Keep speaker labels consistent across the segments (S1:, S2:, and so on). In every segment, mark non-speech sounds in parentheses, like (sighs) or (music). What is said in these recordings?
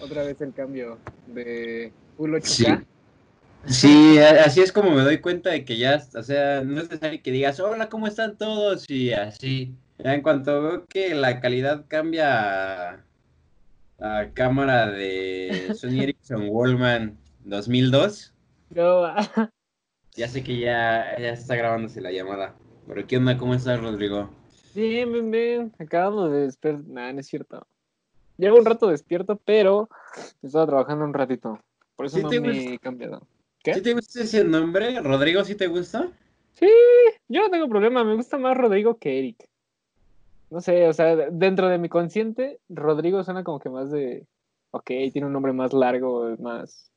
S1: Otra vez el cambio de Full 8K.
S2: Sí. así es como me doy cuenta de que ya, o sea, no es necesario que digas, hola, ¿cómo están todos? Y así. Ya en cuanto veo que la calidad cambia a, a cámara de Sony (laughs) Ericsson Wallman 2002,
S1: No,
S2: ya sé que ya, ya está grabándose la llamada. Pero ¿qué onda? ¿Cómo estás, Rodrigo?
S1: Bien, bien, bien. Acabamos de despertar. Nah, no es cierto. Llevo un rato despierto, pero estaba trabajando un ratito. Por eso
S2: ¿Sí
S1: no me
S2: gusta?
S1: he cambiado. ¿Qué?
S2: ¿Sí te gusta ese nombre? ¿Rodrigo sí te gusta?
S1: Sí, yo no tengo problema. Me gusta más Rodrigo que Eric. No sé, o sea, dentro de mi consciente, Rodrigo suena como que más de. Ok, tiene un nombre más largo, más.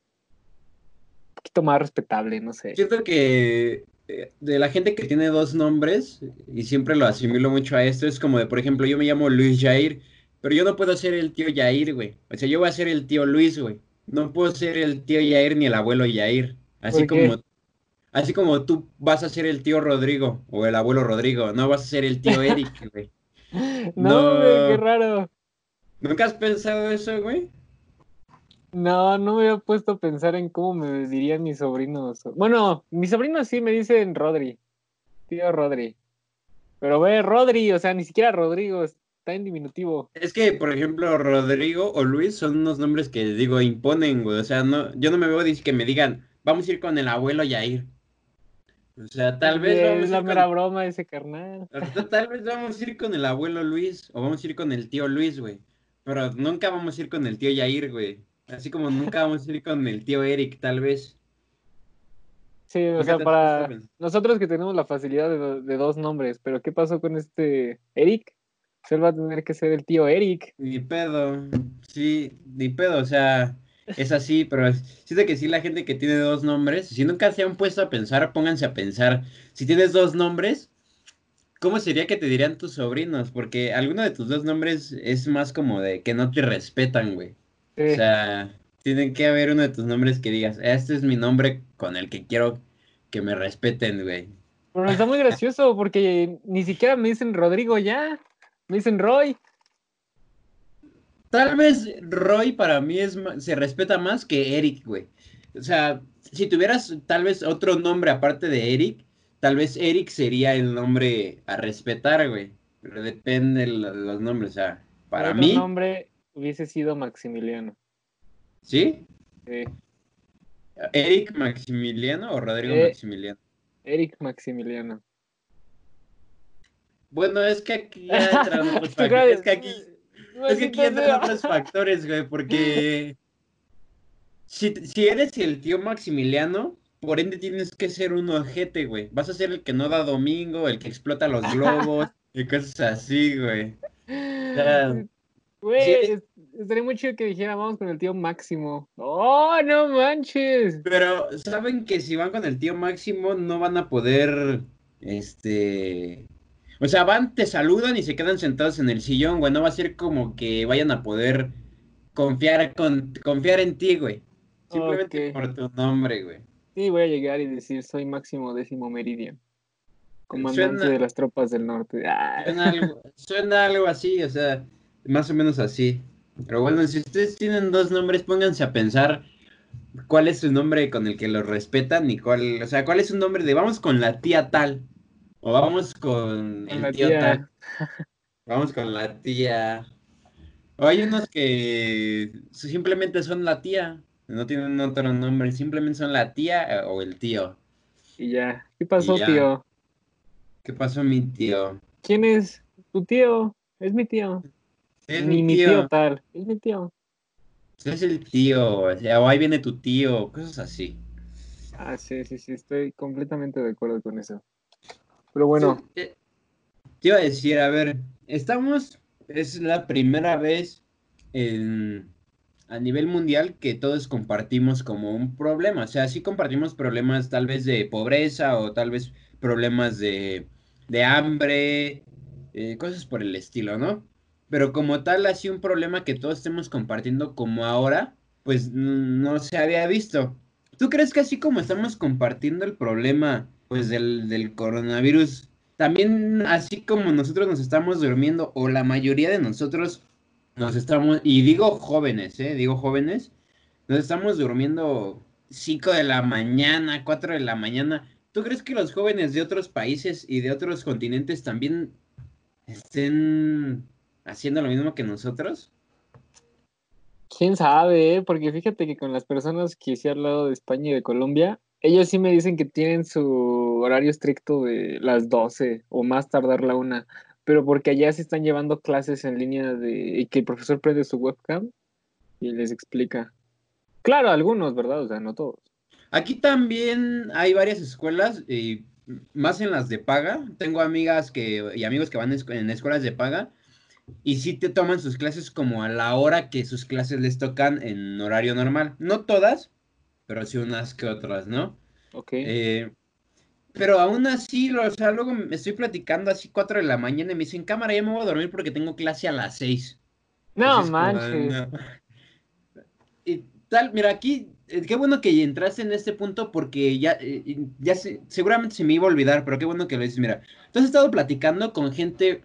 S1: Un poquito más respetable, no sé.
S2: Siento que de la gente que tiene dos nombres, y siempre lo asimilo mucho a esto, es como de, por ejemplo, yo me llamo Luis Jair, pero yo no puedo ser el tío Jair, güey. O sea, yo voy a ser el tío Luis, güey. No puedo ser el tío Jair ni el abuelo Jair. Así como, así como tú vas a ser el tío Rodrigo o el abuelo Rodrigo, no vas a ser el tío Eric, güey.
S1: No, (laughs)
S2: No.
S1: güey, qué raro.
S2: ¿Nunca has pensado eso, güey?
S1: No, no me había puesto a pensar en cómo me dirían mis sobrinos. Bueno, mis sobrinos sí me dicen Rodri. Tío Rodri. Pero ve, Rodri, o sea, ni siquiera Rodrigo, está en diminutivo.
S2: Es que, por ejemplo, Rodrigo o Luis son unos nombres que, digo, imponen, güey. O sea, no, yo no me veo que me digan, vamos a ir con el abuelo Yair. O sea, tal vez
S1: Es
S2: a
S1: la mera broma ese carnal.
S2: tal vez vamos a ir con el abuelo Luis o vamos a ir con el tío Luis, güey. Pero nunca vamos a ir con el tío Yair, güey. Así como nunca vamos a ir con el tío Eric, tal vez.
S1: Sí, o sea, para nosotros que tenemos la facilidad de, do- de dos nombres, pero ¿qué pasó con este Eric? Él va a tener que ser el tío Eric.
S2: Ni pedo, sí, ni pedo, o sea, es así, pero siento que sí la gente que tiene dos nombres, si nunca se han puesto a pensar, pónganse a pensar, si tienes dos nombres, ¿cómo sería que te dirían tus sobrinos? Porque alguno de tus dos nombres es más como de que no te respetan, güey. O sea, tienen que haber uno de tus nombres que digas, este es mi nombre con el que quiero que me respeten, güey.
S1: Pero está muy gracioso porque ni siquiera me dicen Rodrigo ya, me dicen Roy.
S2: Tal vez Roy para mí es se respeta más que Eric, güey. O sea, si tuvieras tal vez otro nombre aparte de Eric, tal vez Eric sería el nombre a respetar, güey. Pero depende de lo- los nombres, o sea, para mí,
S1: nombre hubiese sido Maximiliano.
S2: ¿sí?
S1: Sí.
S2: ¿Eric Maximiliano o Rodrigo
S1: Eh.
S2: Maximiliano?
S1: Eric Maximiliano.
S2: Bueno, es que aquí (laughs) ya entran otros
S1: ¿Tú
S2: factores. Es que aquí, es que aquí entran otros factores, güey, porque (laughs) si, si eres el tío Maximiliano, por ende tienes que ser un ojete, güey. Vas a ser el que no da domingo, el que explota los (laughs) globos y cosas así, güey. sea,
S1: Güey, estaría muy chido que dijera, vamos con el tío Máximo. ¡Oh, no manches!
S2: Pero saben que si van con el tío Máximo no van a poder, este... O sea, van, te saludan y se quedan sentados en el sillón, güey. No va a ser como que vayan a poder confiar, con, confiar en ti, güey. Simplemente por tu nombre, güey.
S1: Sí, voy a llegar y decir, soy Máximo Décimo Meridian. Comandante
S2: Suena-
S1: de las tropas del norte.
S2: Suena algo, suena algo así, o sea, más o menos así. Pero bueno, si ustedes tienen dos nombres, pónganse a pensar cuál es su nombre con el que los respetan y cuál, o sea, cuál es su nombre de vamos con la tía tal o vamos con
S1: con
S2: el
S1: la
S2: tío
S1: tía.
S2: tal, vamos con la tía. O hay unos que simplemente son la tía, no tienen otro nombre, simplemente son la tía eh, o el tío.
S1: Y ya. ¿Qué pasó,
S2: ya.
S1: tío?
S2: ¿Qué pasó, mi tío?
S1: ¿Quién es? Tu tío. Es mi tío.
S2: Es
S1: Ni mi tío tal. Es mi tío.
S2: Es el tío, o sea, o ahí viene tu tío, cosas así.
S1: Ah, sí, sí, sí, estoy completamente de acuerdo con eso. Pero bueno,
S2: Sí, eh, te iba a decir, a ver, estamos, es la primera vez en, a nivel mundial que todos compartimos como un problema. O sea, sí compartimos problemas tal vez de pobreza o tal vez problemas de, de hambre, eh, cosas por el estilo, ¿no? Pero como tal, así un problema que todos estemos compartiendo como ahora, pues no se había visto. ¿Tú crees que así como estamos compartiendo el problema, pues del, del coronavirus, también así como nosotros nos estamos durmiendo, o la mayoría de nosotros nos estamos, y digo jóvenes, ¿eh? Digo jóvenes, nos estamos durmiendo 5 de la mañana, 4 de la mañana. ¿Tú crees que los jóvenes de otros países y de otros continentes también estén haciendo lo mismo que nosotros?
S1: Quién sabe, ¿eh? porque fíjate que con las personas que sí he hablado de España y de Colombia, ellos sí me dicen que tienen su horario estricto de las 12 o más tardar la una, pero porque allá se están llevando clases en línea de y que el profesor prende su webcam y les explica. Claro, algunos, ¿verdad? O sea, no todos.
S2: Aquí también hay varias escuelas, y más en las de paga. Tengo amigas que, y amigos que van en escuelas de paga y sí te toman sus clases como a la hora que sus clases les tocan en horario normal. No todas, pero sí unas que otras, ¿no?
S1: Ok.
S2: Eh, pero aún así, o sea, luego me estoy platicando así 4 de la mañana y me dicen, cámara, ya me voy a dormir porque tengo clase a las 6.
S1: No manches.
S2: Y tal, mira, aquí, eh, qué bueno que entraste en este punto porque ya, eh, ya seguramente se me iba a olvidar, pero qué bueno que lo dices. Mira, tú has estado platicando con gente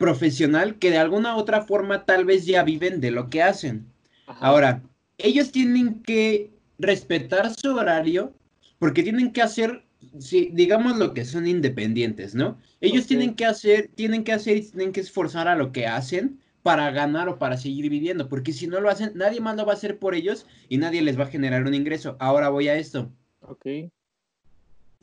S2: profesional que de alguna otra forma tal vez ya viven de lo que hacen. Ahora, ellos tienen que respetar su horario porque tienen que hacer, si, digamos lo que son independientes, ¿no? Ellos tienen que hacer, tienen que hacer y tienen que esforzar a lo que hacen para ganar o para seguir viviendo, porque si no lo hacen, nadie más lo va a hacer por ellos y nadie les va a generar un ingreso. Ahora voy a esto.
S1: Ok.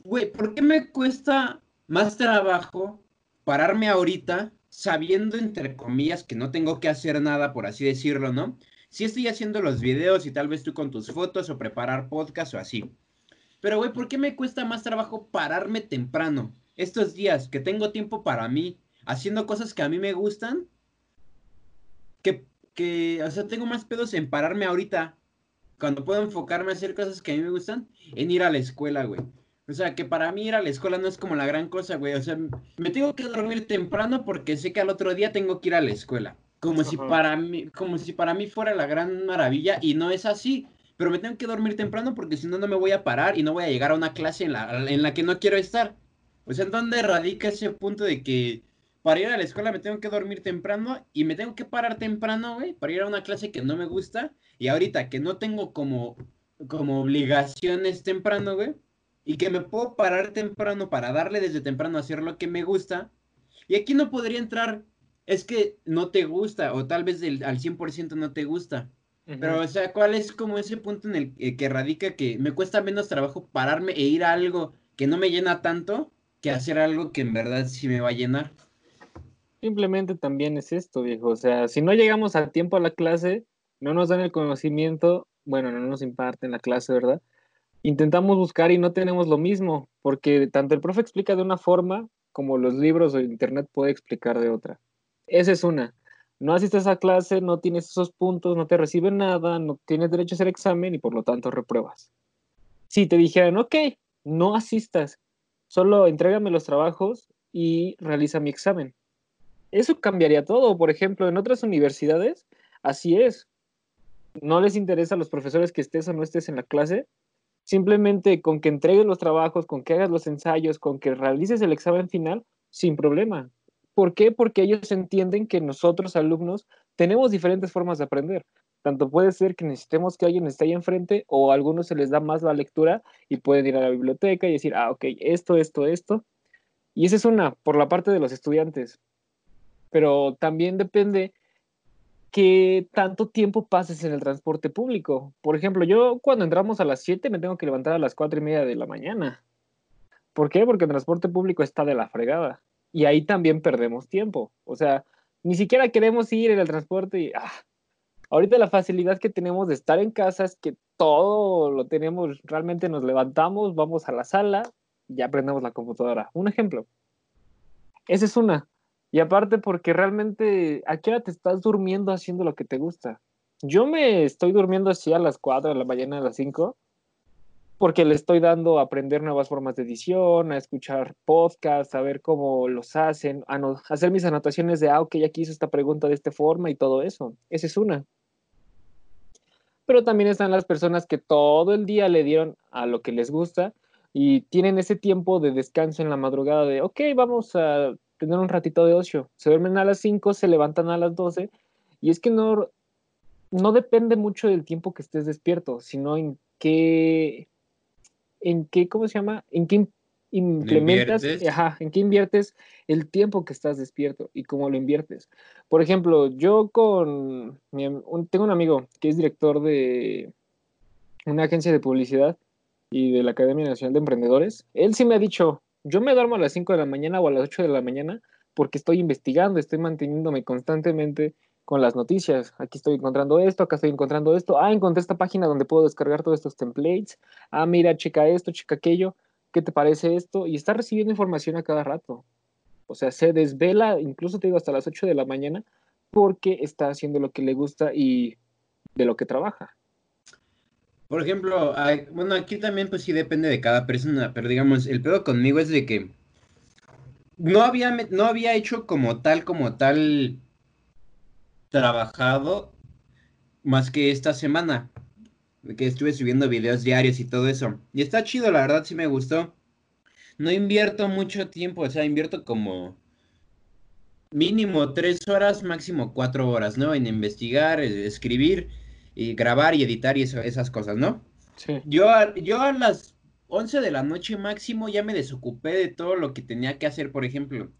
S2: Güey, ¿por qué me cuesta más trabajo pararme ahorita sabiendo, entre comillas, que no tengo que hacer nada, por así decirlo, ¿no? Si estoy haciendo los videos y tal vez tú con tus fotos o preparar podcast o así. Pero, güey, ¿por qué me cuesta más trabajo pararme temprano? Estos días que tengo tiempo para mí, haciendo cosas que a mí me gustan, que, que, o sea, tengo más pedos en pararme ahorita, cuando puedo enfocarme a hacer cosas que a mí me gustan, en ir a la escuela, güey. O sea, que para mí ir a la escuela no es como la gran cosa, güey. O sea, me tengo que dormir temprano porque sé que al otro día tengo que ir a la escuela. Como si para mí, como si para mí fuera la gran maravilla y no es así. Pero me tengo que dormir temprano porque si no, no me voy a parar y no voy a llegar a una clase en la, en la que no quiero estar. O sea, ¿en dónde radica ese punto de que para ir a la escuela me tengo que dormir temprano y me tengo que parar temprano, güey, para ir a una clase que no me gusta? Y ahorita que no tengo como, como obligaciones temprano, güey, y que me puedo parar temprano para darle desde temprano a hacer lo que me gusta. Y aquí no podría entrar, es que no te gusta o tal vez del, al 100% no te gusta. Pero, o sea, ¿cuál es como ese punto en el eh, que radica que me cuesta menos trabajo pararme e ir a algo que no me llena tanto que hacer algo que en verdad sí me va a llenar?
S1: Simplemente también es esto, viejo. O sea, si no llegamos a tiempo a la clase, no nos dan el conocimiento, bueno, no nos imparten la clase, ¿verdad? Intentamos buscar y no tenemos lo mismo, porque tanto el profe explica de una forma como los libros o internet puede explicar de otra. Esa es una. No asistes a clase, no tienes esos puntos, no te reciben nada, no tienes derecho a hacer examen y por lo tanto repruebas. Si te dijeran, ok, no asistas, solo entrégame los trabajos y realiza mi examen. Eso cambiaría todo. Por ejemplo, en otras universidades, así es. No les interesa a los profesores que estés o no estés en la clase, Simplemente con que entregues los trabajos, con que hagas los ensayos, con que realices el examen final, sin problema. ¿Por qué? Porque ellos entienden que nosotros, alumnos, tenemos diferentes formas de aprender. Tanto puede ser que necesitemos que alguien esté ahí enfrente o a algunos se les da más la lectura y pueden ir a la biblioteca y decir, ah, ok, esto, esto, esto. Y esa es una, por la parte de los estudiantes. Pero también depende que tanto tiempo pases en el transporte público. Por ejemplo, yo cuando entramos a las 7 me tengo que levantar a las 4 y media de la mañana. ¿Por qué? Porque el transporte público está de la fregada. Y ahí también perdemos tiempo. O sea, ni siquiera queremos ir en el transporte y... Ah, ahorita la facilidad que tenemos de estar en casa es que todo lo tenemos, realmente nos levantamos, vamos a la sala, y ya prendemos la computadora. Un ejemplo. Esa es una. Y aparte porque realmente, ¿a qué hora te estás durmiendo haciendo lo que te gusta? Yo me estoy durmiendo así a las 4 de la mañana, a las 5, porque le estoy dando a aprender nuevas formas de edición, a escuchar podcasts, a ver cómo los hacen, a hacer mis anotaciones de, ah, ok, aquí hizo esta pregunta de esta forma y todo eso. Esa es una. Pero también están las personas que todo el día le dieron a lo que les gusta y tienen ese tiempo de descanso en la madrugada de, ok, vamos a tener un ratito de ocio. Se duermen a las 5, se levantan a las 12 Y es que no, no depende mucho del tiempo que estés despierto, sino en qué, en qué, ¿cómo se llama? En qué implementas, ajá, en qué inviertes el tiempo que estás despierto y cómo lo inviertes. Por ejemplo, yo con, tengo un amigo que es director de una agencia de publicidad y de la Academia Nacional de Emprendedores. Él sí me ha dicho, yo me duermo a las 5 de la mañana o a las 8 de la mañana porque estoy investigando, estoy manteniéndome constantemente con las noticias. Aquí estoy encontrando esto, acá estoy encontrando esto. Ah, encontré esta página donde puedo descargar todos estos templates. Ah, mira, checa esto, checa aquello. ¿Qué te parece esto? Y está recibiendo información a cada rato. O sea, se desvela, incluso te digo, hasta las 8 de la mañana, porque está haciendo lo que le gusta y de lo que trabaja.
S2: Por ejemplo, bueno, aquí también pues sí depende de cada persona, pero digamos, el pedo conmigo es de que no había, no había hecho como tal, como tal trabajado más que esta semana, que estuve subiendo videos diarios y todo eso. Y está chido, la verdad sí me gustó. No invierto mucho tiempo, o sea, invierto como mínimo tres horas, máximo cuatro horas, ¿no? En investigar, escribir y grabar y editar y esas cosas, ¿no? Sí. Yo, yo a las 11 de la noche máximo ya me desocupé de todo lo que tenía que hacer, por ejemplo.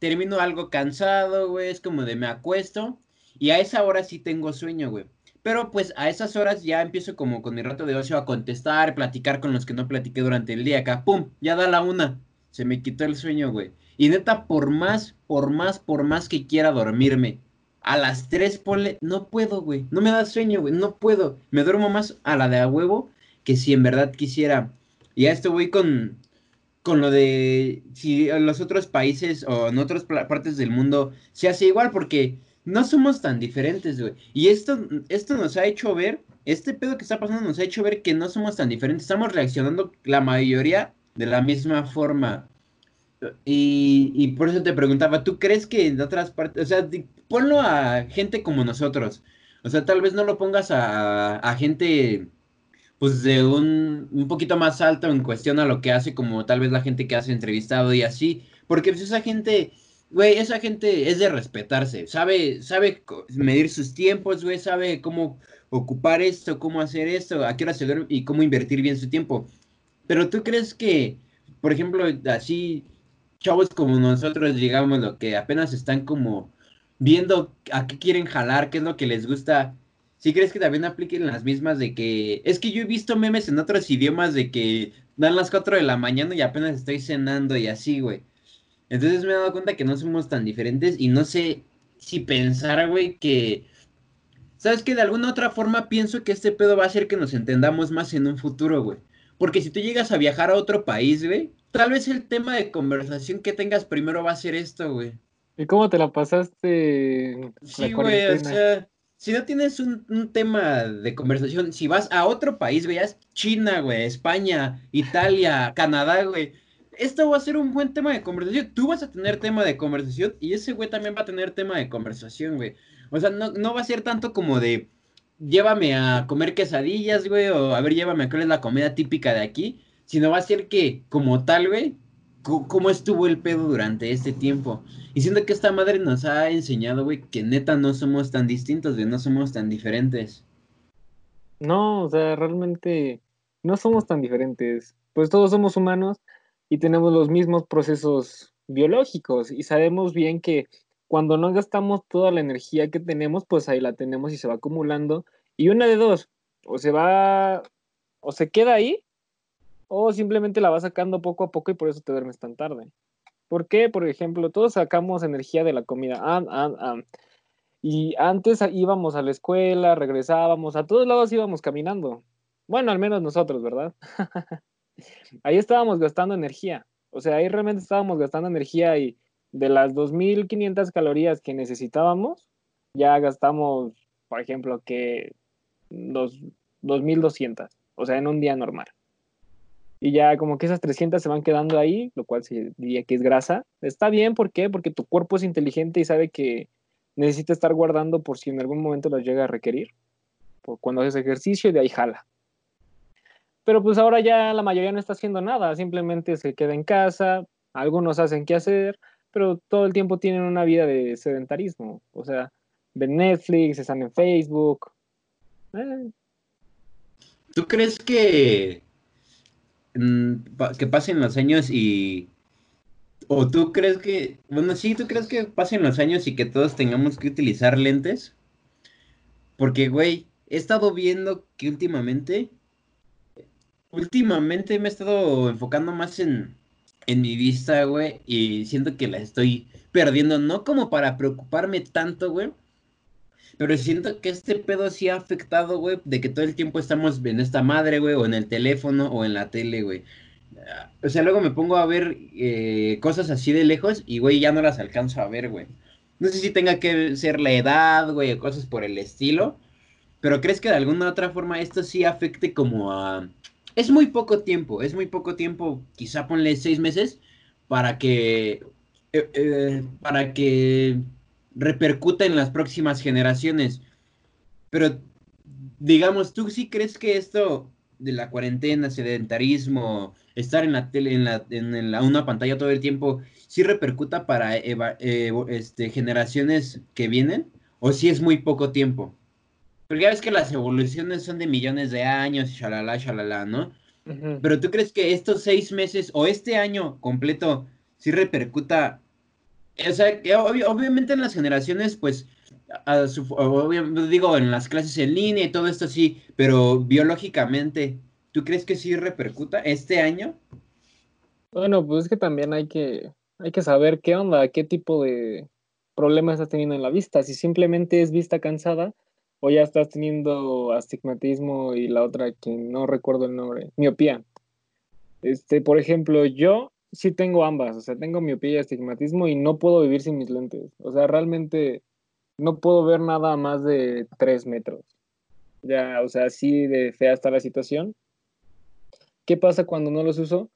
S2: Termino algo cansado, güey, es como de me acuesto y a esa hora sí tengo sueño, güey. Pero pues a esas horas ya empiezo como con mi rato de ocio a contestar, platicar con los que no platiqué durante el día acá. ¡Pum! Ya da la una. Se me quitó el sueño, güey. Y neta, por más, por más, por más que quiera dormirme, a las 3 ponle, no puedo, güey, no me da sueño, güey, no puedo. Me duermo más a la de a huevo que si en verdad quisiera. Y a esto voy con, con lo de si en los otros países o en otras partes del mundo se hace igual, porque no somos tan diferentes, güey. Y esto, esto nos ha hecho ver, este pedo que está pasando nos ha hecho ver que no somos tan diferentes. Estamos reaccionando la mayoría de la misma forma. Y, y por eso te preguntaba, ¿tú crees que en otras partes, o sea, ponlo a gente como nosotros. O sea, tal vez no lo pongas a, gente pues de un, un, poquito más alto en cuestión a lo que hace, como tal vez la gente que hace entrevistado y así. Porque pues esa gente, güey, esa gente es de respetarse. Sabe, sabe medir sus tiempos, güey, sabe cómo ocupar esto, cómo hacer esto, a qué hora se duerme y cómo invertir bien su tiempo. Pero tú crees que, por ejemplo, así, chavos como nosotros, digamos, lo que apenas están como viendo a qué quieren jalar, qué es lo que les gusta. ¿Sí crees que también apliquen las mismas de que... Es que yo he visto memes en otros idiomas de que dan las 4 de la mañana y apenas estoy cenando y así, güey. Entonces me he dado cuenta que no somos tan diferentes y no sé si pensar, güey, que... ¿Sabes que De alguna otra forma pienso que este pedo va a hacer que nos entendamos más en un futuro, güey. Porque si tú llegas a viajar a otro país, güey, tal vez el tema de conversación que tengas primero va a ser esto, güey.
S1: ¿Y cómo te la pasaste?
S2: Sí, güey, o sea, si no tienes un, tema de conversación, si vas a otro país, güey, es China, güey, España, Italia, Canadá, güey, esto va a ser un buen tema de conversación. Tú vas a tener tema de conversación y ese güey también va a tener tema de conversación, güey. O sea, no, no va a ser tanto como de llévame a comer quesadillas, güey, o a ver, llévame a cuál es la comida típica de aquí, sino va a ser que, como tal, güey, cómo estuvo el pedo durante este tiempo. Y siento que esta madre nos ha enseñado, güey, que neta no somos tan distintos, güey, no somos tan diferentes.
S1: No, o sea, realmente no somos tan diferentes. Pues todos somos humanos y tenemos los mismos procesos biológicos y sabemos bien que cuando no gastamos toda la energía que tenemos, pues ahí la tenemos y se va acumulando. Y una de dos, o se va, o se queda ahí, o simplemente la vas sacando poco a poco y por eso te duermes tan tarde. ¿Por qué? Por ejemplo, todos sacamos energía de la comida. Y antes íbamos a la escuela, regresábamos, a todos lados íbamos caminando. Bueno, al menos nosotros, ¿verdad? (laughs) ahí estábamos gastando energía. O sea, ahí realmente estábamos gastando energía y de las 2.500 calorías que necesitábamos, ya gastamos, por ejemplo, que 2.200. O sea, en un día normal y ya como que esas 300 se van quedando ahí, lo cual se diría que es grasa. Está bien, ¿por qué? Porque tu cuerpo es inteligente y sabe que necesita estar guardando por si en algún momento las llega a requerir. Por cuando haces ejercicio y de ahí jala. Pero pues ahora ya la mayoría no está haciendo nada, simplemente se queda en casa, algunos hacen qué hacer, pero todo el tiempo tienen una vida de sedentarismo. O sea, ven Netflix, están en Facebook. Eh.
S2: ¿Tú crees que, que pasen los años y... ¿O tú crees que... Bueno, sí, ¿tú crees que pasen los años y que todos tengamos que utilizar lentes? Porque, güey, he estado viendo que últimamente... Últimamente me he estado enfocando más en, en mi vista, güey, y siento que la estoy perdiendo, no como para preocuparme tanto, güey, pero siento que este pedo sí ha afectado, güey, de que todo el tiempo estamos en esta madre, güey, o en el teléfono o en la tele, güey. O sea, luego me pongo a ver eh, cosas así de lejos y, güey, ya no las alcanzo a ver, güey. No sé si tenga que ser la edad, güey, o cosas por el estilo. Pero ¿crees que de alguna otra forma esto sí afecte como a... Es muy poco tiempo, es muy poco tiempo, quizá ponle seis meses, para que... Eh, eh, para que repercuta en las próximas generaciones. Pero, digamos, ¿tú sí crees que esto de la cuarentena, sedentarismo, estar en la tele, en, la, en una pantalla todo el tiempo, sí repercuta para este, generaciones que vienen? ¿O si es muy poco tiempo? Porque ya ves que las evoluciones son de millones de años, shalala, shalala, ¿no? Pero tú crees que estos seis meses o este año completo sí repercuta o sea, obviamente en las generaciones, pues, digo, en las clases en línea y todo esto sí, pero biológicamente, ¿tú crees que sí repercuta este año?
S1: Bueno, pues es que también hay que, hay que saber qué onda, qué tipo de problemas estás teniendo en la vista. Si simplemente es vista cansada o ya estás teniendo astigmatismo y la otra que no recuerdo el nombre, miopía. Este, por ejemplo, yo sí tengo ambas, o sea, tengo miopía y astigmatismo y no puedo vivir sin mis lentes. O sea, realmente no puedo ver nada más de tres metros. Ya, o sea, así de fea está la situación. ¿Qué pasa cuando no los uso?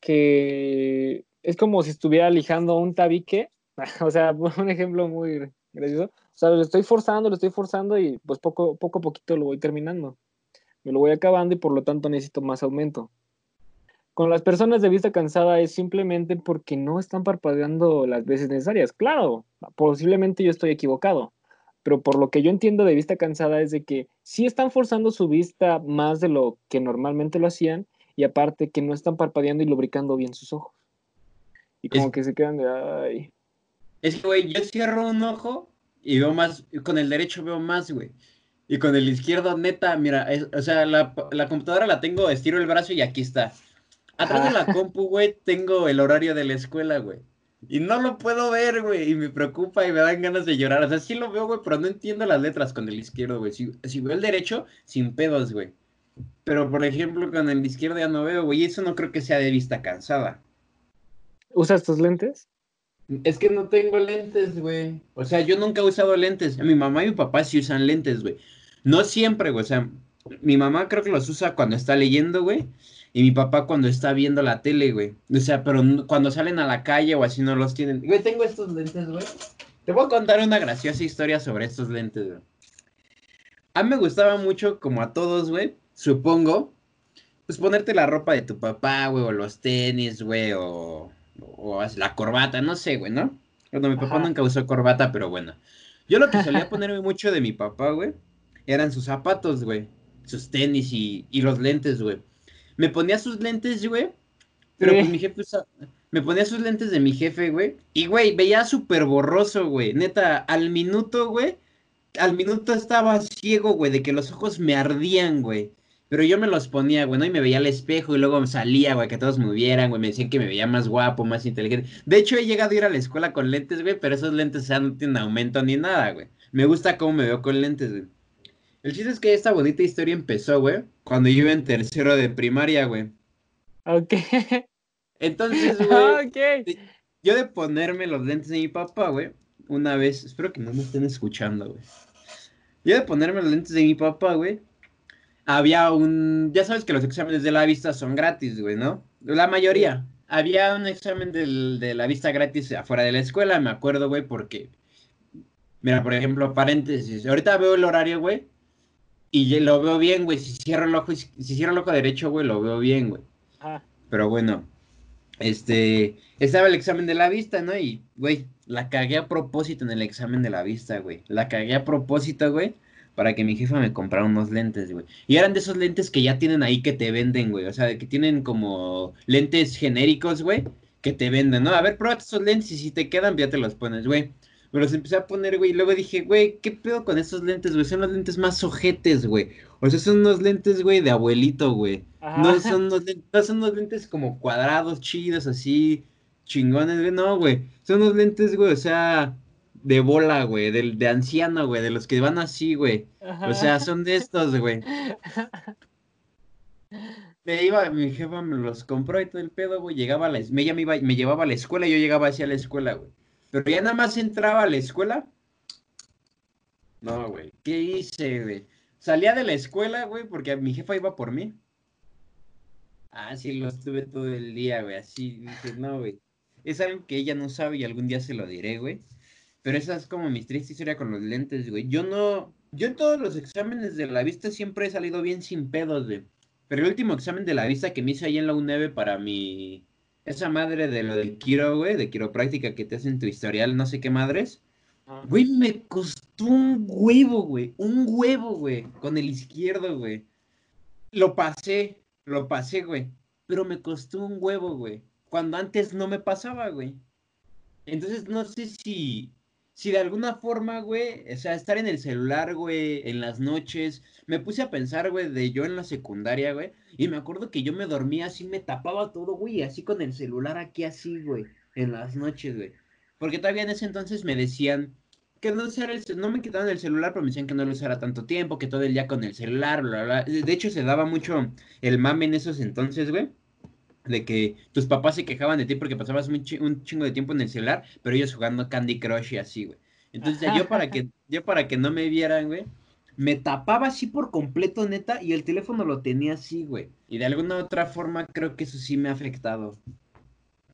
S1: Que es como si estuviera lijando un tabique. (laughs) o sea, (laughs) un ejemplo muy gracioso. O sea, lo estoy forzando, lo estoy forzando y pues poco, poco a poquito lo voy terminando. Me lo voy acabando y por lo tanto necesito más aumento. Con las personas de vista cansada es simplemente porque no están parpadeando las veces necesarias. Claro, posiblemente yo estoy equivocado, pero por lo que yo entiendo de vista cansada es de que sí están forzando su vista más de lo que normalmente lo hacían y aparte que no están parpadeando y lubricando bien sus ojos. Y como que se quedan de, ay.
S2: Es que, güey, yo cierro un ojo y veo más, con el derecho veo más, güey. Y con el izquierdo, neta, mira, o sea, la, la computadora la tengo, estiro el brazo y aquí está. Atrás de la (laughs) compu, güey, tengo el horario de la escuela, güey. Y no lo puedo ver, güey. Y me preocupa y me dan ganas de llorar. O sea, sí lo veo, güey, pero no entiendo las letras con el izquierdo, güey. Si, veo el derecho, sin pedos, güey. Pero, por ejemplo, con el izquierdo ya no veo, güey. Y eso no creo que sea de vista cansada.
S1: ¿Usas tus lentes?
S2: Es que no tengo lentes, güey. O sea, yo nunca he usado lentes. Mi mamá y mi papá sí usan lentes, güey. No siempre, güey. O sea, mi mamá creo que los usa cuando está leyendo, güey. Y mi papá cuando está viendo la tele, güey. O sea, pero cuando salen a la calle o así no los tienen. Güey, tengo estos lentes, güey. Te voy a contar una graciosa historia sobre estos lentes, güey. A mí me gustaba mucho, como a todos, güey, supongo, pues ponerte la ropa de tu papá, güey, o los tenis, güey, o, o la corbata, no sé, güey, ¿no? Bueno, mi papá nunca usó corbata, pero bueno. Yo lo que (laughs) solía ponerme mucho de mi papá, güey, eran sus zapatos, güey, sus tenis y, y los lentes, güey me ponía sus lentes, güey. Pero pues mi jefe me ponía sus lentes de mi jefe, güey. Y, güey, veía súper borroso, güey. Neta, al minuto, güey. Al minuto estaba ciego, güey, de que los ojos me ardían, güey. Pero yo me los ponía, güey, ¿no? Y me veía al espejo y luego salía, güey, que todos me vieran, güey. Me decían que me veía más guapo, más inteligente. De hecho, he llegado a ir a la escuela con lentes, güey, pero esos lentes ya no tienen aumento ni nada, güey. Me gusta cómo me veo con lentes, güey. El chiste es que esta bonita historia empezó, güey, cuando yo iba en tercero de primaria, güey.
S1: Ok.
S2: Entonces, (laughs) güey. Yo de ponerme los lentes de mi papá, güey, una vez, espero que no me estén escuchando, güey. Yo de ponerme los lentes de mi papá, güey, había un, ya sabes que los exámenes de la vista son gratis, güey, ¿no? La mayoría. Había un examen de la vista gratis afuera de la escuela, me acuerdo, güey, porque, mira, por ejemplo, paréntesis, ahorita veo el horario, güey, y lo veo bien, güey. Si cierro el ojo, si cierro el ojo derecho, güey, lo veo bien, güey. Pero bueno, este, estaba el examen de la vista, ¿no? Y, güey, la cagué a propósito en el examen de la vista, güey. La cagué a propósito, güey, para que mi jefa me comprara unos lentes, güey. Y eran de esos lentes que ya tienen ahí que te venden, güey. O sea, que tienen como lentes genéricos, güey, que te venden, ¿no? A ver, pruébate esos lentes y si te quedan, ya te los pones, güey. Me los empecé a poner, güey, y luego dije, güey, ¿qué pedo con esos lentes, güey? Son los lentes más ojetes, güey. O sea, son unos lentes, güey, de abuelito, güey. No son, unos lentes, no son unos lentes como cuadrados, chidos, así, chingones, güey. No, güey. Son unos lentes, güey, o sea, de bola, güey, de, de anciano, güey, de los que van así, güey. O sea, son de estos, güey. (laughs) Me iba, mi jefa me los compró y todo el pedo, güey. Llegaba a la, me, ella me, iba, me llevaba a la escuela y yo llegaba hacia la escuela, güey. Pero ya nada más entraba a la escuela. No, güey. ¿Qué hice, güey? Salía de la escuela, güey, porque mi jefa iba por mí. Ah, sí, lo estuve todo el día, güey. Así dije, no, güey. Es algo que ella no sabe y algún día se lo diré, güey. Pero esa es como mi triste historia con los lentes, güey. Yo no. Yo en todos los exámenes de la vista siempre he salido bien sin pedos, güey. Pero el último examen de la vista que me hice ahí en la UNEV para mi esa madre de lo del quiro, güey, de quiropráctica que te hacen tu historial, no sé qué madres. Ah. Güey, me costó un huevo, güey. Un huevo, güey. Con el izquierdo, güey. Lo pasé, lo pasé, güey. Pero me costó un huevo, güey. Cuando antes no me pasaba, güey. Entonces no sé si si de alguna forma, güey, o sea, estar en el celular, güey, en las noches, me puse a pensar, güey, de yo en la secundaria, güey, y me acuerdo que yo me dormía así, me tapaba todo, güey, así con el celular aquí así, güey, en las noches, güey. Porque todavía en ese entonces me decían que no usara el no me quitaban el celular, pero me decían que no lo usara tanto tiempo, que todo el día con el celular, bla, bla. De hecho, se daba mucho el mame en esos entonces, güey de que tus papás se quejaban de ti porque pasabas un, chingo de tiempo en el celular, pero ellos jugando Candy Crush y así, güey. Entonces yo para que (laughs) yo para que no me vieran, güey, me tapaba así por completo, neta, y el teléfono lo tenía así, güey. Y de alguna otra forma creo que eso sí me ha afectado.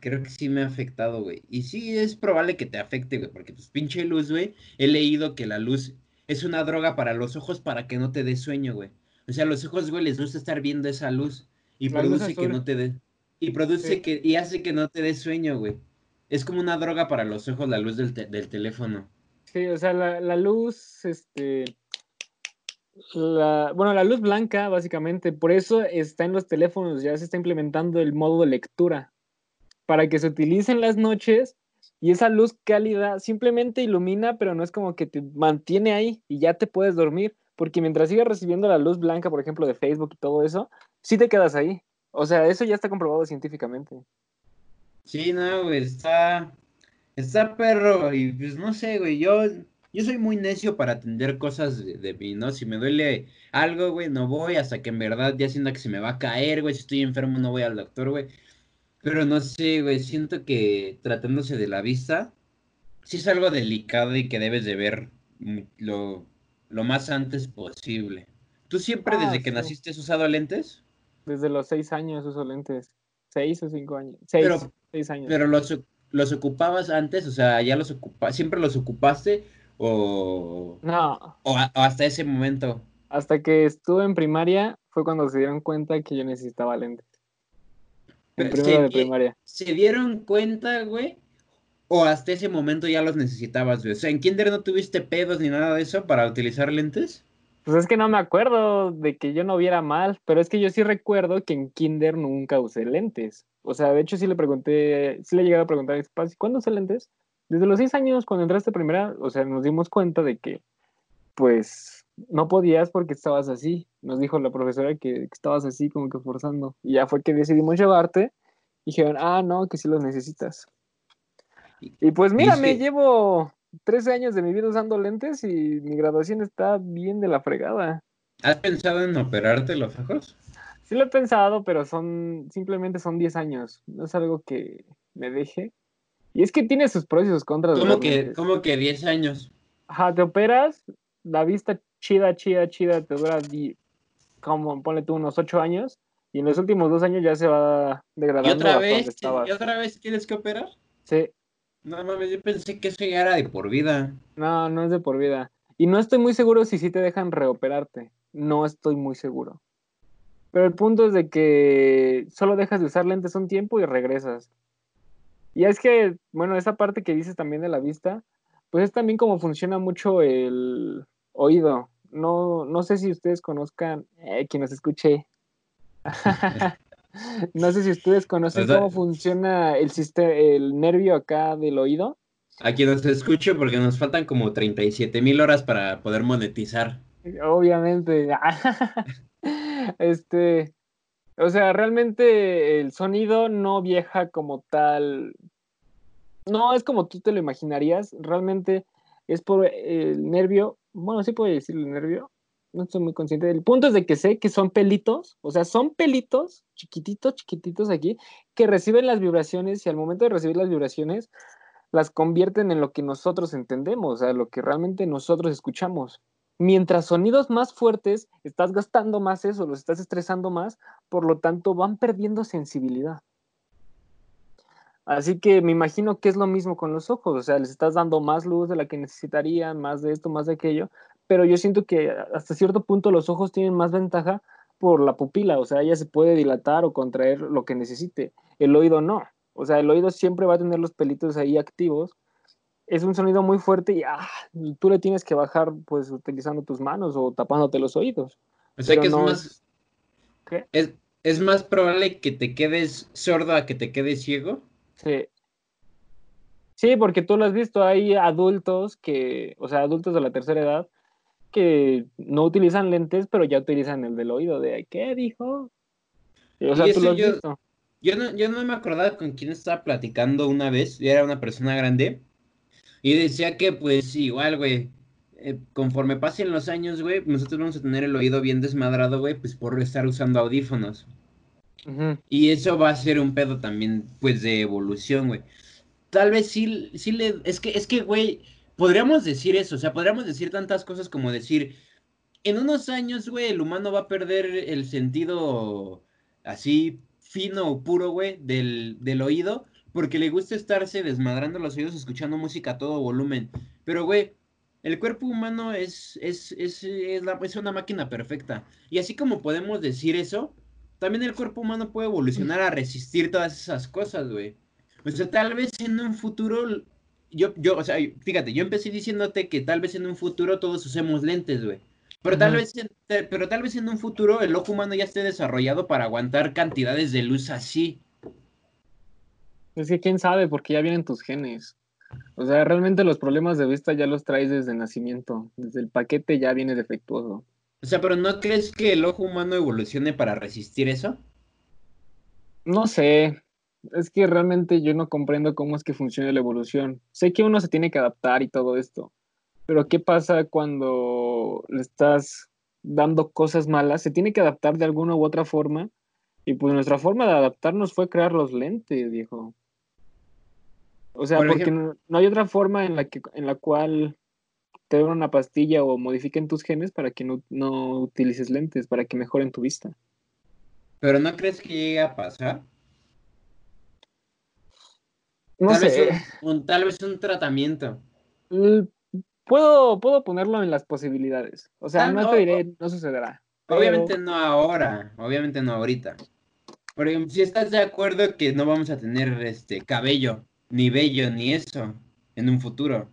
S2: Creo que sí me ha afectado, güey. Y sí es probable que te afecte, güey, porque pues pinche luz, güey. He leído que la luz es una droga para los ojos para que no te dé sueño, güey. O sea, los ojos, güey, les gusta estar viendo esa luz y produce que no te dé y produce que, y hace que no te dé sueño, güey. Es como una droga para los ojos la luz del, del teléfono.
S1: Sí, o sea, la, la luz, este, la, bueno, la luz blanca, básicamente, por eso está en los teléfonos, ya se está implementando el modo de lectura, para que se utilice en las noches y esa luz cálida simplemente ilumina, pero no es como que te mantiene ahí y ya te puedes dormir, porque mientras sigas recibiendo la luz blanca, por ejemplo, de Facebook y todo eso, sí te quedas ahí. O sea, eso ya está comprobado científicamente.
S2: Sí, no, güey, está, está perro y pues no sé, güey, yo, yo soy muy necio para atender cosas de, mí, ¿no? Si me duele algo, güey, no voy hasta que en verdad ya siento que se me va a caer, güey, si estoy enfermo no voy al doctor, güey. Pero no sé, güey, siento que tratándose de la vista, sí es algo delicado y que debes de ver lo, lo más antes posible. ¿Tú siempre ah, desde que naciste has usado lentes?
S1: Desde los seis años uso lentes. Seis o cinco años. Seis,
S2: pero,
S1: seis años.
S2: Pero los, los ocupabas antes, o sea, ya los ocupaste, siempre los ocupaste o...
S1: No.
S2: O, hasta ese momento.
S1: Hasta que estuve en primaria fue cuando se dieron cuenta que yo necesitaba lentes. En primero de primaria.
S2: ¿Se dieron cuenta, güey? ¿O hasta ese momento ya los necesitabas, güey? O sea, ¿en kinder no tuviste pedos ni nada de eso para utilizar lentes?
S1: Pues es que no me acuerdo de que yo no viera mal, pero es que yo sí recuerdo que en kinder nunca usé lentes. O sea, de hecho sí le pregunté, sí le llegué a preguntar a mis ¿cuándo usé lentes? Desde los seis años, cuando entraste primera, o sea, nos dimos cuenta de que, pues, no podías porque estabas así. Nos dijo la profesora que, que estabas así, como que forzando. Y ya fue que decidimos llevarte. Y dijeron, ah, no, que sí los necesitas. Y pues mira, me llevo 13 años de mi vida usando lentes y mi graduación está bien de la fregada.
S2: ¿Has pensado en operarte los ojos?
S1: Sí lo he pensado, pero son simplemente son 10 años. No es algo que me deje. Y es que tiene sus pros y sus contras.
S2: ¿Cómo que, ¿Cómo que 10 años?
S1: Ajá, te operas, la vista chida, chida, chida, te dura, como ponle tú unos 8 años, y en los últimos dos años ya se va degradando.
S2: ¿Y otra vez? ¿Y otra vez tienes que operar?
S1: Sí.
S2: No mames, yo pensé que eso ya era de por vida.
S1: No, no es de por vida. Y no estoy muy seguro si sí te dejan reoperarte. No estoy muy seguro. Pero el punto es de que solo dejas de usar lentes un tiempo y regresas. Y es que, bueno, esa parte que dices también de la vista, pues es también como funciona mucho el oído. No, no sé si ustedes conozcan, eh, quien nos escuche. (laughs) no sé si ustedes conocen cómo funciona el, sistema, el nervio acá del oído.
S2: A quien nos escuche, porque nos faltan como 37 mil horas para poder monetizar.
S1: Obviamente. (laughs) este, o sea, realmente el sonido no viaja como tal. No es como tú te lo imaginarías. Realmente es por el nervio. Bueno, sí puedo decir el nervio. No estoy muy consciente. El punto es de que sé que son pelitos. O sea, son pelitos chiquititos, chiquititos aquí, que reciben las vibraciones y al momento de recibir las vibraciones las convierten en lo que nosotros entendemos, o sea, lo que realmente nosotros escuchamos. Mientras sonidos más fuertes, estás gastando más eso, los estás estresando más, por lo tanto van perdiendo sensibilidad. Así que me imagino que es lo mismo con los ojos, o sea, les estás dando más luz de la que necesitarían, más de esto, más de aquello, pero yo siento que hasta cierto punto los ojos tienen más ventaja por la pupila, o sea, ella se puede dilatar o contraer lo que necesite, el oído no, o sea, el oído siempre va a tener los pelitos ahí activos es un sonido muy fuerte y ah, tú le tienes que bajar pues utilizando tus manos o tapándote los oídos.
S2: O sea que es más... Es, más probable que te quedes sordo a que te quedes ciego.
S1: Sí. Sí, porque tú lo has visto, hay adultos que, o sea, adultos de la tercera edad, que no utilizan lentes, pero ya utilizan el del oído, de ¿qué dijo?
S2: O sea, tú lo has visto. Yo no, yo no me acordaba con quién estaba platicando una vez, y era una persona grande, y decía que, pues, igual, güey, eh, conforme pasen los años, güey, nosotros vamos a tener el oído bien desmadrado, güey, pues por estar usando audífonos. Y eso va a ser un pedo también, pues, de evolución, güey. Tal vez sí, sí le... Es que, es que, güey, podríamos decir eso, o sea, podríamos decir tantas cosas como decir, en unos años, güey, el humano va a perder el sentido así fino o puro, güey, del, del oído porque le gusta estarse desmadrando los oídos escuchando música a todo volumen. Pero, güey, el cuerpo humano es, es, es, es, una máquina perfecta. Y así como podemos decir eso, también el cuerpo humano puede evolucionar a resistir todas esas cosas, güey. O sea, tal vez en un futuro, yo, yo, o sea, fíjate, yo empecé diciéndote que tal vez en un futuro todos usemos lentes, güey. Pero tal, vez, pero tal vez en un futuro el ojo humano ya esté desarrollado para aguantar cantidades de luz así.
S1: Es que quién sabe, porque ya vienen tus genes. O sea, realmente los problemas de vista ya los traes desde nacimiento. Desde el paquete ya viene defectuoso.
S2: O sea, pero ¿no crees que el ojo humano evolucione para resistir eso?
S1: No sé. Es que realmente yo no comprendo cómo es que funciona la evolución. Sé que uno se tiene que adaptar y todo esto. Pero ¿qué pasa cuando le estás dando cosas malas? Se tiene que adaptar de alguna u otra forma. Y pues nuestra forma de adaptarnos fue crear los lentes, viejo. O sea, porque no, hay otra forma en la, que, en la cual te den una pastilla o modifiquen tus genes para que no, utilices lentes, para que mejoren tu vista.
S2: ¿Pero no crees que llegue a pasar?
S1: No
S2: tal
S1: sé.
S2: Vez un, tal vez un tratamiento.
S1: Puedo, puedo ponerlo en las posibilidades. O sea, ah, no, te diré, no sucederá.
S2: Obviamente no ahora, obviamente no ahorita. Por ejemplo, si estás de acuerdo que no vamos a tener este cabello ni bello, ni eso, en un futuro.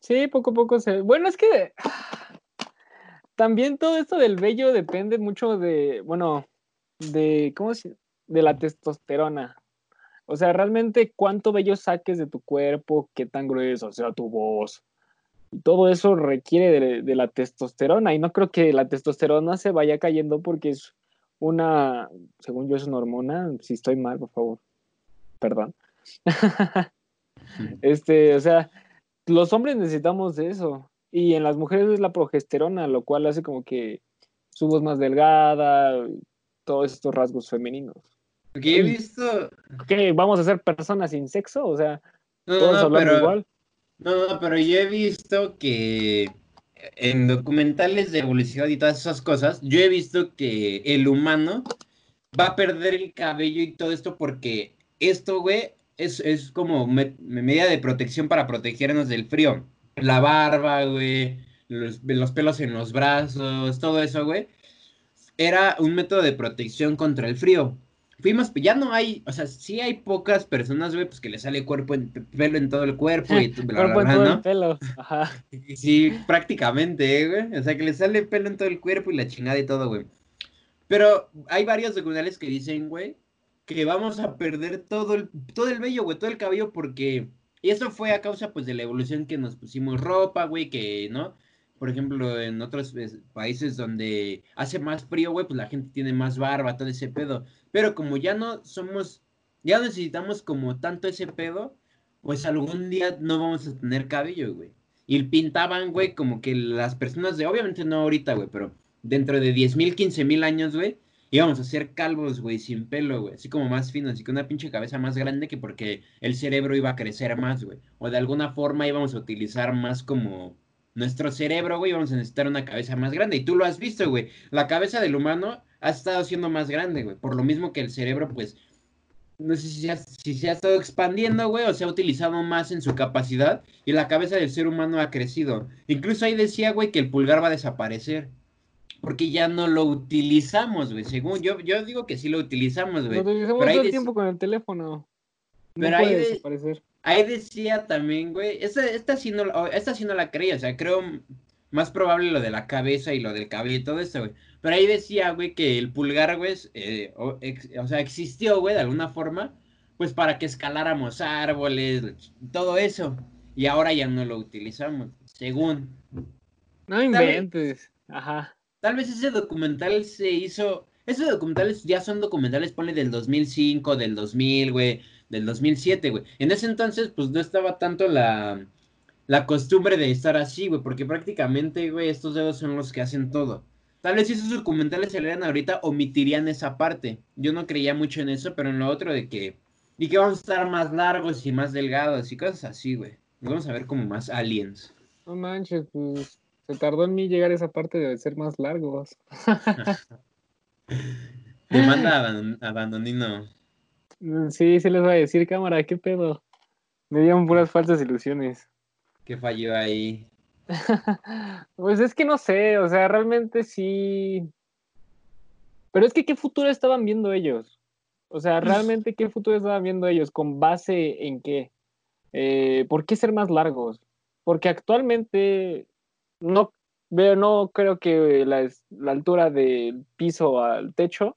S1: Sí, poco a poco se... Bueno, es que (sighs) también todo esto del vello depende mucho de, bueno, de, ¿cómo se? De la testosterona. O sea, realmente cuánto vello saques de tu cuerpo, qué tan grueso sea tu voz. Y todo eso requiere de, de, la testosterona. Y no creo que la testosterona se vaya cayendo porque es una, según yo, es una hormona. Si estoy mal, por favor, perdón. (laughs) este, o sea, los hombres necesitamos de eso. Y en las mujeres es la progesterona, lo cual hace como que su voz más delgada, todos estos rasgos femeninos.
S2: Porque he visto.
S1: ¿Qué? ¿Vamos a ser personas sin sexo? O sea,
S2: todos hablamos igual. No, no, pero yo he visto que en documentales de evolución y todas esas cosas, yo he visto que el humano va a perder el cabello y todo esto porque esto, güey, es, es como medida de protección para protegernos del frío. La barba, güey, los, los pelos en los brazos, todo eso, güey. Era un método de protección contra el frío. Fuimos, ya no hay, o sea, sí hay pocas personas, güey, pues que le sale cuerpo en, pelo en todo el cuerpo y bla,
S1: Cuerpo en todo el pelo. Ajá. (laughs)
S2: Sí, prácticamente, güey. O sea, que le sale pelo en todo el cuerpo y la chingada y todo, güey. Pero hay varios documentales que dicen, güey, que vamos a perder todo el, todo el vello, güey, todo el cabello porque... Y eso fue a causa, pues, de la evolución que nos pusimos ropa, güey, que, ¿no? Por ejemplo, en otros países donde hace más frío, güey, pues la gente tiene más barba, todo ese pedo. Pero como ya no somos, ya necesitamos como tanto ese pedo, pues algún día no vamos a tener cabello, güey. Y pintaban, güey, como que las personas de, obviamente no ahorita, güey, pero dentro de 10 mil, 15 mil años, güey, íbamos a ser calvos, güey, sin pelo, güey, así como más finos, así que una pinche cabeza más grande que porque el cerebro iba a crecer más, güey. O de alguna forma íbamos a utilizar más como nuestro cerebro, güey, vamos a necesitar una cabeza más grande. Y tú lo has visto, güey. La cabeza del humano ha estado siendo más grande, güey. Por lo mismo que el cerebro, pues, no sé si se, ha, si se ha estado expandiendo, güey, o se ha utilizado más en su capacidad. Y la cabeza del ser humano ha crecido. Incluso ahí decía, güey, que el pulgar va a desaparecer. Porque ya no lo utilizamos, güey. Según yo, yo digo que sí lo utilizamos, güey.
S1: Lo utilizamos todo el tiempo con el teléfono. No
S2: pero ahí desaparecer. Ahí decía también, güey, esta, esta, sí no, esta sí no la creía, o sea, creo más probable lo de la cabeza y lo del cabello y todo eso, güey. Pero ahí decía, güey, que el pulgar, güey, eh, o, sea, existió, güey, de alguna forma, pues para que escaláramos árboles, todo eso. Y ahora ya no lo utilizamos, según.
S1: No inventes, ajá.
S2: Tal vez ese documental se hizo, esos documentales ya son documentales, ponle del 2005, del 2000, güey del 2007, güey. En ese entonces, pues no estaba tanto la, la costumbre de estar así, güey, porque prácticamente, güey, estos dedos son los que hacen todo. Tal vez si esos documentales salieran ahorita, omitirían esa parte. Yo no creía mucho en eso, pero en lo otro de que... Y que vamos a estar más largos y más delgados y cosas así, güey. Vamos a ver como más aliens.
S1: No manches, pues se tardó en mí llegar a esa parte de ser más largos. (laughs)
S2: Demanda abandonino.
S1: Mm, sí, sí les voy a decir, cámara, ¿qué pedo? Me dieron puras falsas ilusiones.
S2: ¿Qué falló ahí? (laughs)
S1: pues es que no sé, o sea, realmente sí. Pero es que, ¿qué futuro estaban viendo ellos? O sea, realmente, ¿qué futuro estaban viendo ellos? ¿Con base en qué? Eh, ¿Por qué ser más largos? Porque actualmente no veo, no creo que la, la altura del piso al techo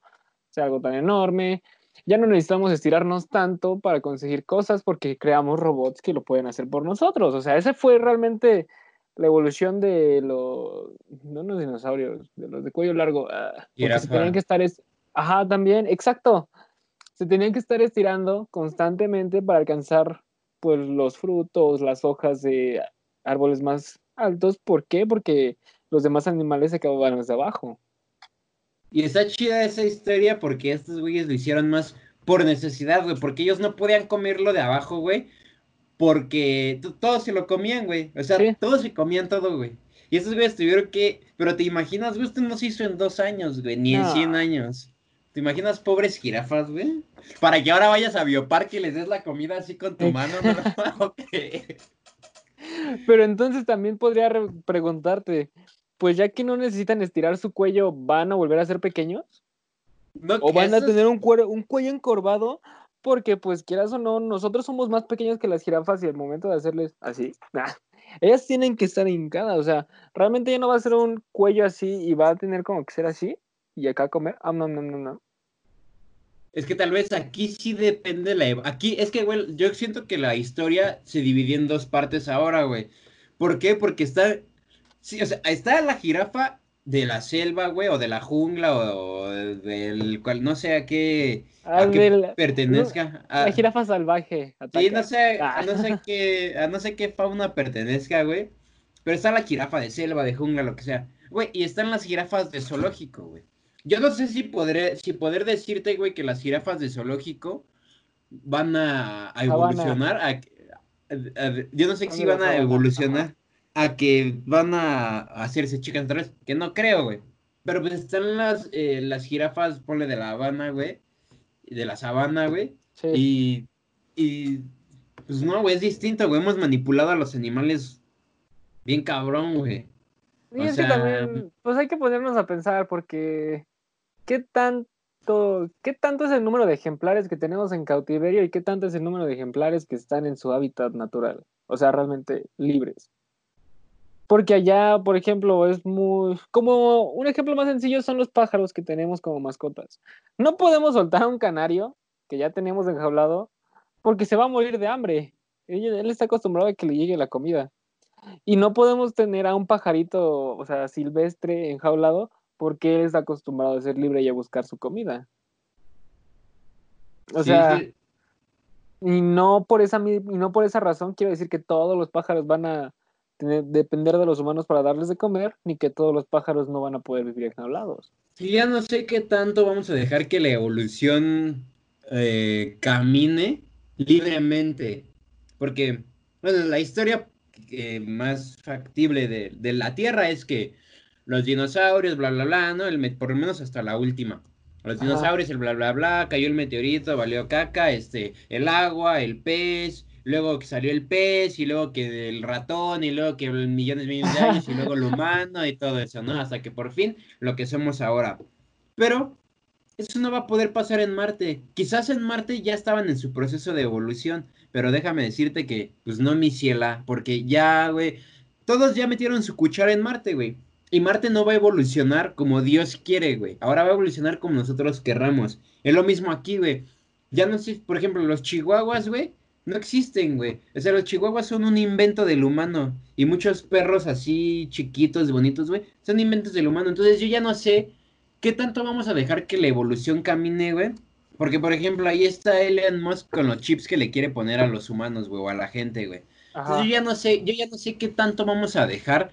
S1: sea algo tan enorme ya no necesitamos estirarnos tanto para conseguir cosas porque creamos robots que lo pueden hacer por nosotros. O sea, ese fue realmente la evolución de los, no los dinosaurios, de los de cuello largo. Ah, porque se tenían que estar, es, ajá, también, exacto. Se tenían que estar estirando constantemente para alcanzar pues los frutos, las hojas de árboles más altos. ¿Por qué? Porque los demás animales se acababan desde abajo.
S2: Y está chida esa historia porque estos güeyes lo hicieron más por necesidad, güey. Porque ellos no podían comerlo de abajo, güey. Porque todos se lo comían, güey. O sea, todos se comían todo, güey. Y estos güeyes tuvieron que. Pero te imaginas, güey, esto no se hizo en dos años, güey, ni en cien años. ¿Te imaginas pobres jirafas, güey? Para que ahora vayas a Bioparque y les des la comida así con tu mano, ¿no? (laughs) (laughs)
S1: Pero entonces también podría preguntarte, pues ya que no necesitan estirar su cuello, ¿van a volver a ser pequeños? o van a tener un, un cuello encorvado, porque pues quieras o no, nosotros somos más pequeños que las jirafas y al momento de hacerles así, (laughs) ellas tienen que estar hincadas, o sea, realmente ya no va a ser un cuello así y va a tener como que ser así y acá comer, ah, no, no, no, no.
S2: Es que tal vez aquí sí depende la... Aquí es que, güey, yo siento que la historia se dividió en dos partes ahora, güey. ¿Por qué? Porque está Sí, o sea, está la jirafa de la selva, güey, o de la jungla, o, del cual no sé a qué, a ah, pertenezca.
S1: la jirafa salvaje.
S2: Sí, no sé, a no sé ah. qué, a no sé qué fauna pertenezca, güey. Pero está la jirafa de selva, de jungla, lo que sea. Güey, y están las jirafas de zoológico, güey. Yo no sé si podré, si poder decirte, güey, que las jirafas de zoológico van a, evolucionar. yo no sé si van a evolucionar a que van a hacerse chicas vez, que no creo, güey. Pero pues están las, eh, las jirafas, ponle de la Habana, güey, de la sabana, güey. Sí. Y, y, pues no, güey, es distinto, güey. Hemos manipulado a los animales bien cabrón, güey.
S1: Y es que también, pues hay que ponernos a pensar porque qué tanto, qué tanto es el número de ejemplares que tenemos en cautiverio y qué tanto es el número de ejemplares que están en su hábitat natural? O sea, realmente libres. Porque allá, por ejemplo, es muy... Como un ejemplo más sencillo son los pájaros que tenemos como mascotas. No podemos soltar a un canario que ya tenemos enjaulado porque se va a morir de hambre. Él, está acostumbrado a que le llegue la comida. Y no podemos tener a un pajarito, o sea, silvestre enjaulado porque él está acostumbrado a ser libre y a buscar su comida. O sea, y no por esa y no por esa razón quiero decir que todos los pájaros van a depender de los humanos para darles de comer, ni que todos los pájaros no van a poder vivir enjaulados.
S2: Y ya no sé qué tanto vamos a dejar que la evolución eh, camine libremente. Porque, bueno, la historia eh, más factible de, de, la Tierra es que los dinosaurios, bla, bla, bla, ¿no? El, por lo menos hasta la última. Los dinosaurios, el bla, bla, bla, cayó el meteorito, valió caca, este, el agua, el pez, luego que salió el pez, y luego que el ratón, y luego que millones y millones de años, y luego el (laughs) humano, y todo eso, ¿no? Hasta que por fin lo que somos ahora. Pero eso no va a poder pasar en Marte. Quizás en Marte ya estaban en su proceso de evolución, pero déjame decirte que, pues no, mi ciela, porque ya, güey, todos ya metieron su cuchara en Marte, güey. Y Marte no va a evolucionar como Dios quiere, güey. Ahora va a evolucionar como nosotros querramos. Es lo mismo aquí, güey. Ya no sé, por ejemplo, los chihuahuas, güey, no existen, güey. O sea, los chihuahuas son un invento del humano. Y muchos perros así chiquitos, bonitos, güey, son inventos del humano. Entonces yo ya no sé qué tanto vamos a dejar que la evolución camine, güey. Porque, por ejemplo, ahí está Elon Musk con los chips que le quiere poner a los humanos, güey, o a la gente, güey. Entonces yo ya no sé, yo ya no sé qué tanto vamos a dejar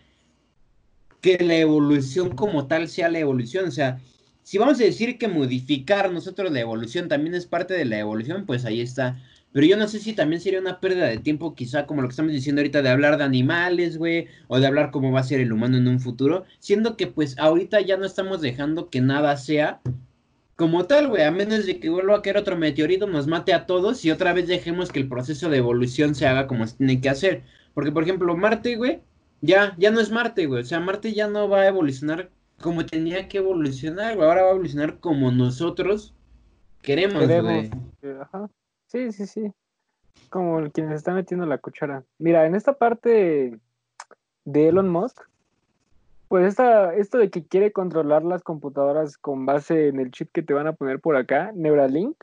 S2: que la evolución como tal sea la evolución. O sea, si vamos a decir que modificar nosotros la evolución también es parte de la evolución, pues ahí está. Pero yo no sé si también sería una pérdida de tiempo, quizá como lo que estamos diciendo ahorita, de hablar de animales, güey, o de hablar cómo va a ser el humano en un futuro, siendo que pues ahorita ya no estamos dejando que nada sea como tal, güey, a menos de que vuelva a caer otro meteorito, nos mate a todos y otra vez dejemos que el proceso de evolución se haga como se tiene que hacer. Porque, por ejemplo, Marte, güey, ya, ya no es Marte, güey, o sea, Marte ya no va a evolucionar como tenía que evolucionar, güey, ahora va a evolucionar como nosotros queremos, güey.
S1: Ajá. Sí, sí, sí. Como quien se está metiendo la cuchara. Mira, en esta parte de Elon Musk, pues esta, esto de que quiere controlar las computadoras con base en el chip que te van a poner por acá, Neuralink.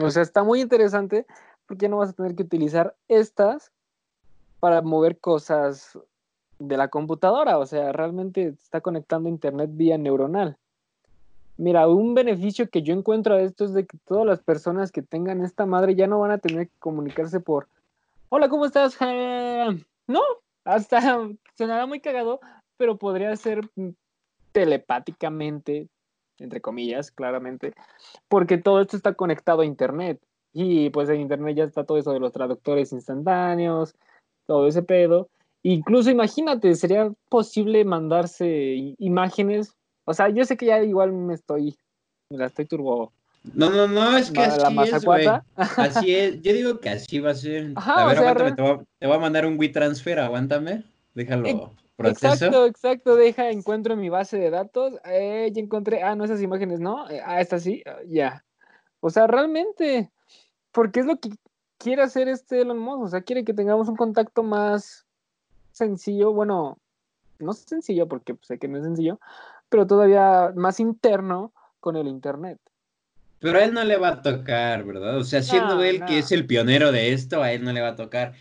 S1: O sea, está muy interesante porque no vas a tener que utilizar estas para mover cosas de la computadora. O sea, realmente está conectando internet vía neuronal. Mira, un beneficio que yo encuentro de esto es de que todas las personas que tengan esta madre ya no van a tener que comunicarse por Hola, ¿cómo estás? no, hasta (laughs) sonará muy cagado, pero podría ser telepáticamente, entre comillas, claramente, porque todo esto está conectado a Internet. Y pues en Internet ya está todo eso de los traductores instantáneos, todo ese pedo. Incluso imagínate, sería posible mandarse imágenes o sea, yo sé que ya igual me estoy, me la estoy turbo.
S2: No, no, no, es que así es, güey. Así es, yo digo que así va a ser. (laughs) a ver, aguántame, te, voy, a mandar un WeTransfer, aguántame, déjalo.
S1: Proceso. Exacto, exacto, deja, encuentro mi base de datos, eh, ya encontré, ah, no, esas imágenes, ¿no? Eh, ah, esta sí, ah, ya. O sea, realmente, porque es lo que quiere hacer este Elon Musk, o sea, quiere que tengamos un contacto más sencillo, bueno, no sencillo porque sé que no es sencillo, pero todavía más interno con el Internet.
S2: Pero a él no le va a tocar, ¿verdad? O sea, siendo él que es el pionero de esto, a él no le va a tocar.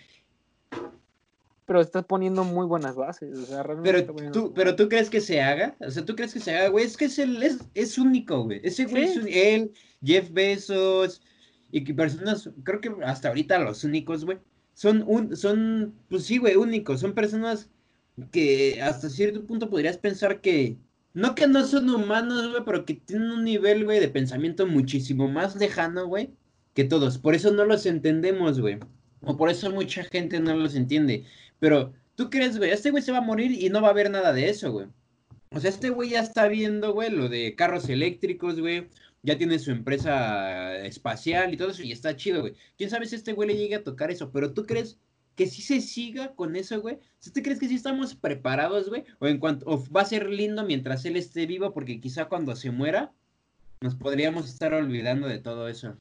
S1: Pero estás poniendo muy buenas bases. O sea,
S2: pero, tú, pero tú crees que se haga. O sea, tú crees que se haga, güey. Es que es, el, es, es único, güey. Ese güey es él, Jeff Bezos y que personas, creo que hasta ahorita los únicos, güey. Son, un, son, pues sí, güey, únicos. Son personas que hasta cierto punto podrías pensar que, no que no son humanos, güey, pero que tienen un nivel, güey, de pensamiento muchísimo más lejano, güey, que todos. Por eso no los entendemos, güey. O por eso mucha gente no los entiende. Pero, ¿tú crees, güey? Este güey se va a morir y no va a haber nada de eso, güey. O sea, este güey ya está viendo, güey, lo de carros eléctricos, güey. Ya tiene su empresa espacial y todo eso y está chido, güey. ¿Quién sabe si este güey le llegue a tocar eso? Pero tú crees que si se siga con eso, güey. ¿Tú crees que sí estamos preparados, güey? O en cuanto, va a ser lindo mientras él esté vivo, porque quizá cuando se muera, nos podríamos estar olvidando de todo eso.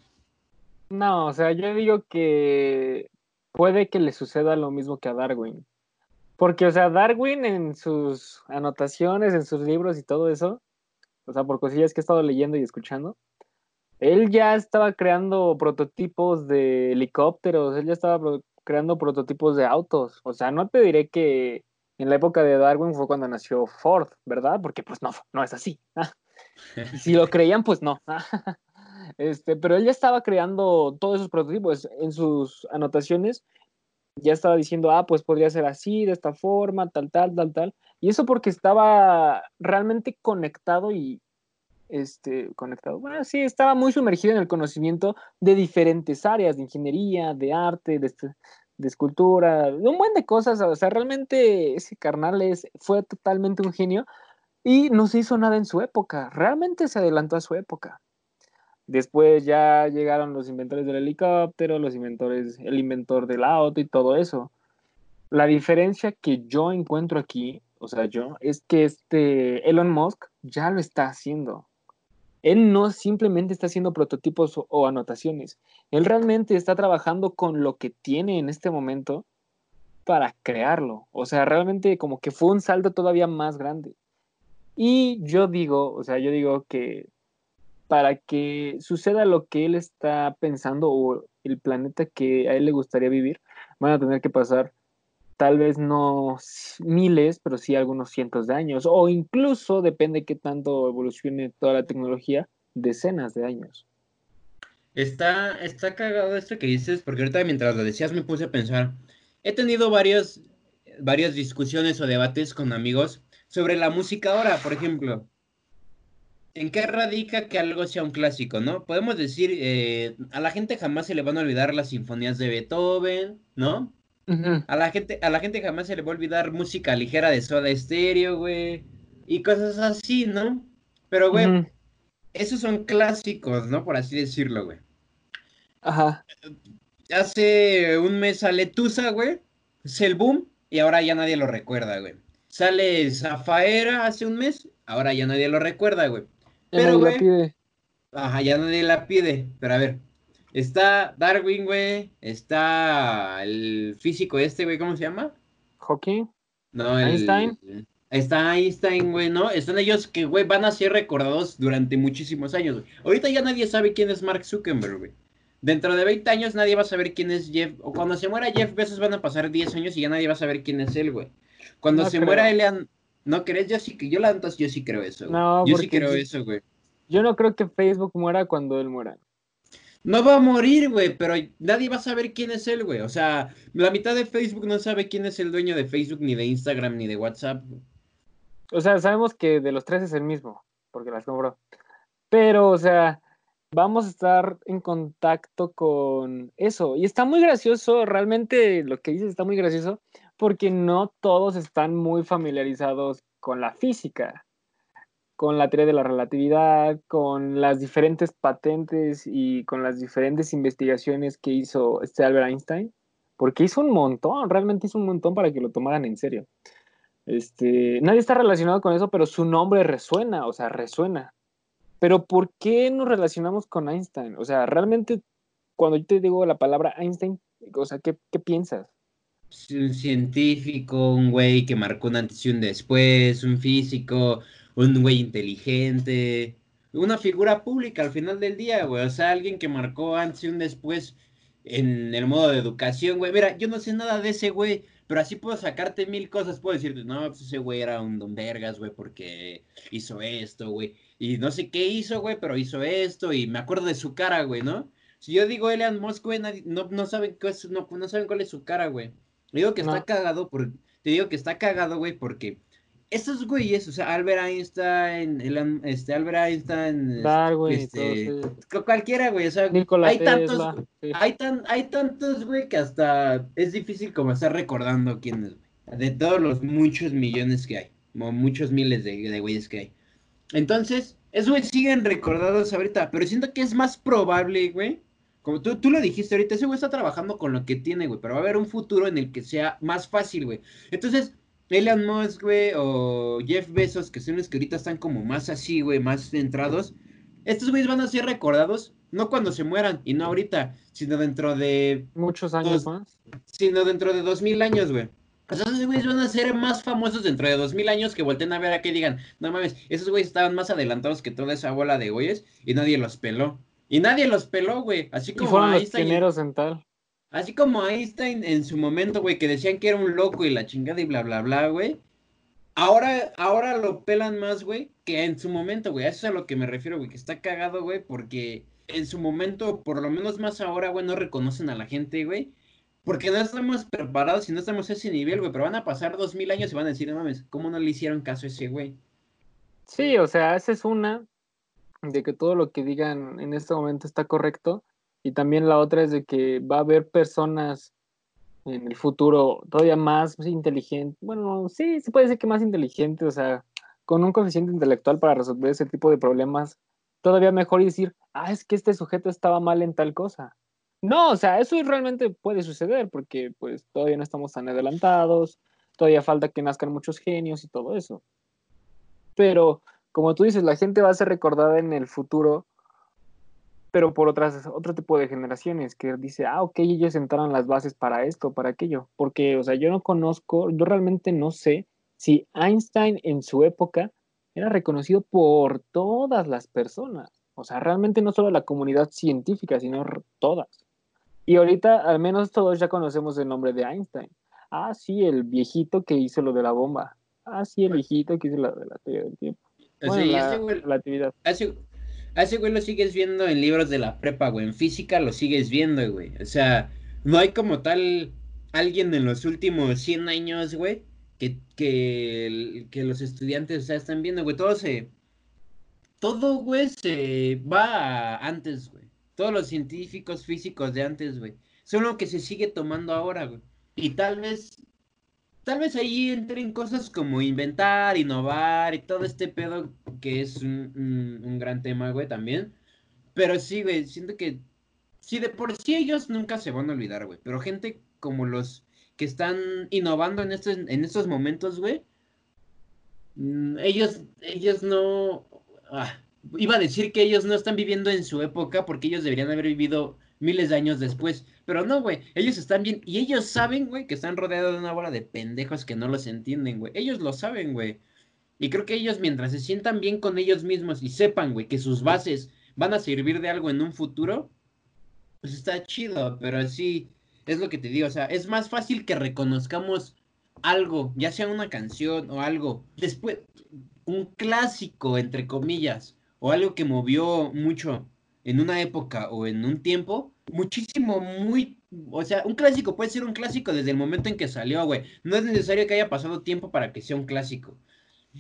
S1: No, o sea, yo digo que puede que le suceda lo mismo que a Darwin. Porque, o sea, Darwin en sus anotaciones, en sus libros y todo eso, o sea, por cosillas que he estado leyendo y escuchando, él ya estaba creando prototipos de helicópteros, él ya estaba creando prototipos de autos. O sea, no te diré que en la época de Darwin fue cuando nació Ford, ¿verdad? Porque pues no, no es así. (laughs) si lo (laughs) creían, pues no. (laughs) este, pero él ya estaba creando todos esos prototipos en sus anotaciones. Ya estaba diciendo, ah, pues podría ser así, de esta forma, tal, tal, tal, tal. Y eso porque estaba realmente conectado y, este, conectado. Bueno, sí, estaba muy sumergido en el conocimiento de diferentes áreas, de ingeniería, de arte, de, este, de escultura, de un buen de cosas. O sea, realmente ese carnal es, fue totalmente un genio y no se hizo nada en su época. Realmente se adelantó a su época. Después ya llegaron los inventores del helicóptero, los inventores, el inventor del auto y todo eso. La diferencia que yo encuentro aquí, o sea, yo, es que este Elon Musk ya lo está haciendo. Él no simplemente está haciendo prototipos o, anotaciones, él realmente está trabajando con lo que tiene en este momento para crearlo. O sea, realmente como que fue un salto todavía más grande. Y yo digo, o sea, yo digo que para que suceda lo que él está pensando o el planeta que a él le gustaría vivir, van a tener que pasar tal vez no miles, pero sí algunos cientos de años, o incluso, depende qué tanto evolucione toda la tecnología, decenas de años.
S2: Está, está cagado esto que dices, porque ahorita mientras lo decías me puse a pensar, he tenido varios, varias discusiones o debates con amigos sobre la música ahora, por ejemplo. ¿En qué radica que algo sea un clásico, no? Podemos decir, eh, a la gente jamás se le van a olvidar las sinfonías de Beethoven, ¿no? A la gente, a la gente jamás se le va a olvidar música ligera de Soda Stereo, güey. Y cosas así, ¿no? Pero, güey, esos son clásicos, ¿no? Por así decirlo, güey.
S1: Ajá.
S2: Hace un mes sale Tusa, güey. Es el boom. Y ahora ya nadie lo recuerda, güey. Sale Zafaera hace un mes. Ahora ya nadie lo recuerda, güey. Pero, güey. Ajá, ya nadie la pide. Pero a ver, Está Darwin, güey. Está el físico este, güey, ¿cómo se llama?
S1: Hawking.
S2: No, Einstein. Está Einstein, güey, ¿no? Están ellos que, güey, van a ser recordados durante muchísimos años, güey. Ahorita ya nadie sabe quién es Mark Zuckerberg, güey. Dentro de 20 años nadie va a saber quién es Jeff. O cuando se muera Jeff Bezos van a pasar 10 años y ya nadie va a saber quién es él, güey. Cuando se muera Elian... ¿No crees? Yo sí, yo la yo sí creo eso. No, yo sí creo eso, güey.
S1: Yo no creo que Facebook muera cuando él muera.
S2: No va a morir, güey, pero nadie va a saber quién es él, güey. O sea, la mitad de Facebook no sabe quién es el dueño de Facebook, ni de Instagram, ni de WhatsApp.
S1: O sea, sabemos que de los tres es el mismo, porque las compró. Pero, o sea, vamos a estar en contacto con eso. Y está muy gracioso, realmente lo que dices está muy gracioso, porque no todos están muy familiarizados con la física con la teoría de la relatividad, con las diferentes patentes y con las diferentes investigaciones que hizo este Albert Einstein, porque hizo un montón, realmente hizo un montón para que lo tomaran en serio. Este, nadie está relacionado con eso, pero su nombre resuena, o sea, resuena. Pero ¿por qué nos relacionamos con Einstein? O sea, realmente cuando yo te digo la palabra Einstein, o sea, ¿qué, qué piensas?
S2: Un científico, un güey que marcó un antes y un después, un físico, un güey inteligente, una figura pública al final del día, güey. O sea, alguien que marcó antes y un después en el modo de educación, güey. Mira, yo no sé nada de ese güey, pero así puedo sacarte mil cosas. Puedo decirte, no, pues ese güey era un don vergas, güey, porque hizo esto, güey. Y no sé qué hizo, güey, pero hizo esto y me acuerdo de su cara, güey, ¿no? Si yo digo Elian Musk, güey, no, no, saben qué es, no, no saben cuál es su cara, güey. Digo que está cagado, por, te digo que está cagado, güey, porque esos güeyes, o sea, Albert Einstein, el, este, Albert Einstein,
S1: Darwin,
S2: este, cualquiera, güey, o sea, hay tantos, hay, tan, hay tantos, güey, que hasta es difícil como estar recordando quiénes, güey, de todos los muchos millones que hay, o muchos miles de, de güeyes que hay. Entonces, esos güeyes siguen recordados ahorita, pero siento que es más probable, güey, como tú, tú lo dijiste ahorita, ese güey está trabajando con lo que tiene, güey, pero va a haber un futuro en el que sea más fácil, güey. Entonces, Elon Musk, güey, o Jeff Bezos, que son los que ahorita están como más así, güey, más centrados, estos güeyes van a ser recordados no cuando se mueran y no ahorita, sino dentro de...
S1: Muchos años más.
S2: Sino dentro de dos mil años, güey. O sea, esos güeyes van a ser más famosos dentro de dos mil años que volteen a ver a que digan, no mames, esos güeyes estaban más adelantados que toda esa bola de güeyes y nadie los peló. Y nadie los peló, güey. Así como
S1: y fueron
S2: Einstein.
S1: los en tal.
S2: Así como Einstein en su momento, güey, que decían que era un loco y la chingada y bla, bla, bla, güey. Ahora, ahora lo pelan más, güey, que en su momento, güey. Eso es a lo que me refiero, güey, que está cagado, güey, porque en su momento, por lo menos más ahora, güey, no reconocen a la gente, güey. Porque no estamos preparados y no estamos a ese nivel, güey. Pero van a pasar dos mil años y van a decir, no mames, ¿cómo no le hicieron caso a ese güey?
S1: Sí, o sea, esa es una de que todo lo que digan en este momento está correcto. Y también la otra es de que va a haber personas en el futuro todavía más inteligentes. Bueno, sí, se puede decir que más inteligentes, o sea, con un coeficiente intelectual para resolver ese tipo de problemas todavía mejor decir, ah, es que este sujeto estaba mal en tal cosa. No, o sea, eso realmente puede suceder porque pues todavía no estamos tan adelantados, todavía falta que nazcan muchos genios y todo eso. Pero, como tú dices, la gente va a ser recordada en el futuro, pero por otras, otro tipo de generaciones que dice, ah, ok, ellos sentaron las bases para esto, para aquello. Porque, o sea, yo no conozco, yo realmente no sé si Einstein en su época era reconocido por todas las personas. O sea, realmente no solo la comunidad científica, sino todas. Y ahorita al menos todos ya conocemos el nombre de Einstein. Ah, sí, el viejito que hizo lo de la bomba. Ah, sí, el viejito que hizo la de la teoría del tiempo. Bueno, la,
S2: güey,
S1: relatividad.
S2: ese güey lo sigues viendo en libros de la prepa, güey. En física lo sigues viendo, güey. O sea, no hay como tal alguien en los últimos 100 años, güey, que, que, los estudiantes, o están viendo, güey, todo se... Todo, güey, se va antes, güey. Todos los científicos físicos de antes, güey. Son lo que se sigue tomando ahora, güey. Y tal vez, tal vez ahí entren cosas como inventar, innovar y todo este pedo que es un, gran tema, güey, también. Pero sí, güey, siento que sí, de por sí ellos nunca se van a olvidar, güey. Pero gente como los que están innovando en estos, en estos momentos, güey, mm, ellos, ellos no... Ah, iba a decir que ellos no están viviendo en su época porque ellos deberían haber vivido miles de años después. Pero no, güey, ellos están bien y ellos saben, güey, que están rodeados de una bola de pendejos que no los entienden, güey. Ellos lo saben, güey. Y creo que ellos mientras se sientan bien con ellos mismos y sepan, güey, que sus bases van a servir de algo en un futuro, pues está chido, pero sí, es lo que te digo, o sea, es más fácil que reconozcamos algo, ya sea una canción o algo, después, un clásico, entre comillas, o algo que movió mucho en una época o en un tiempo, muchísimo, muy, o sea, un clásico puede ser un clásico desde el momento en que salió, güey. No es necesario que haya pasado tiempo para que sea un clásico.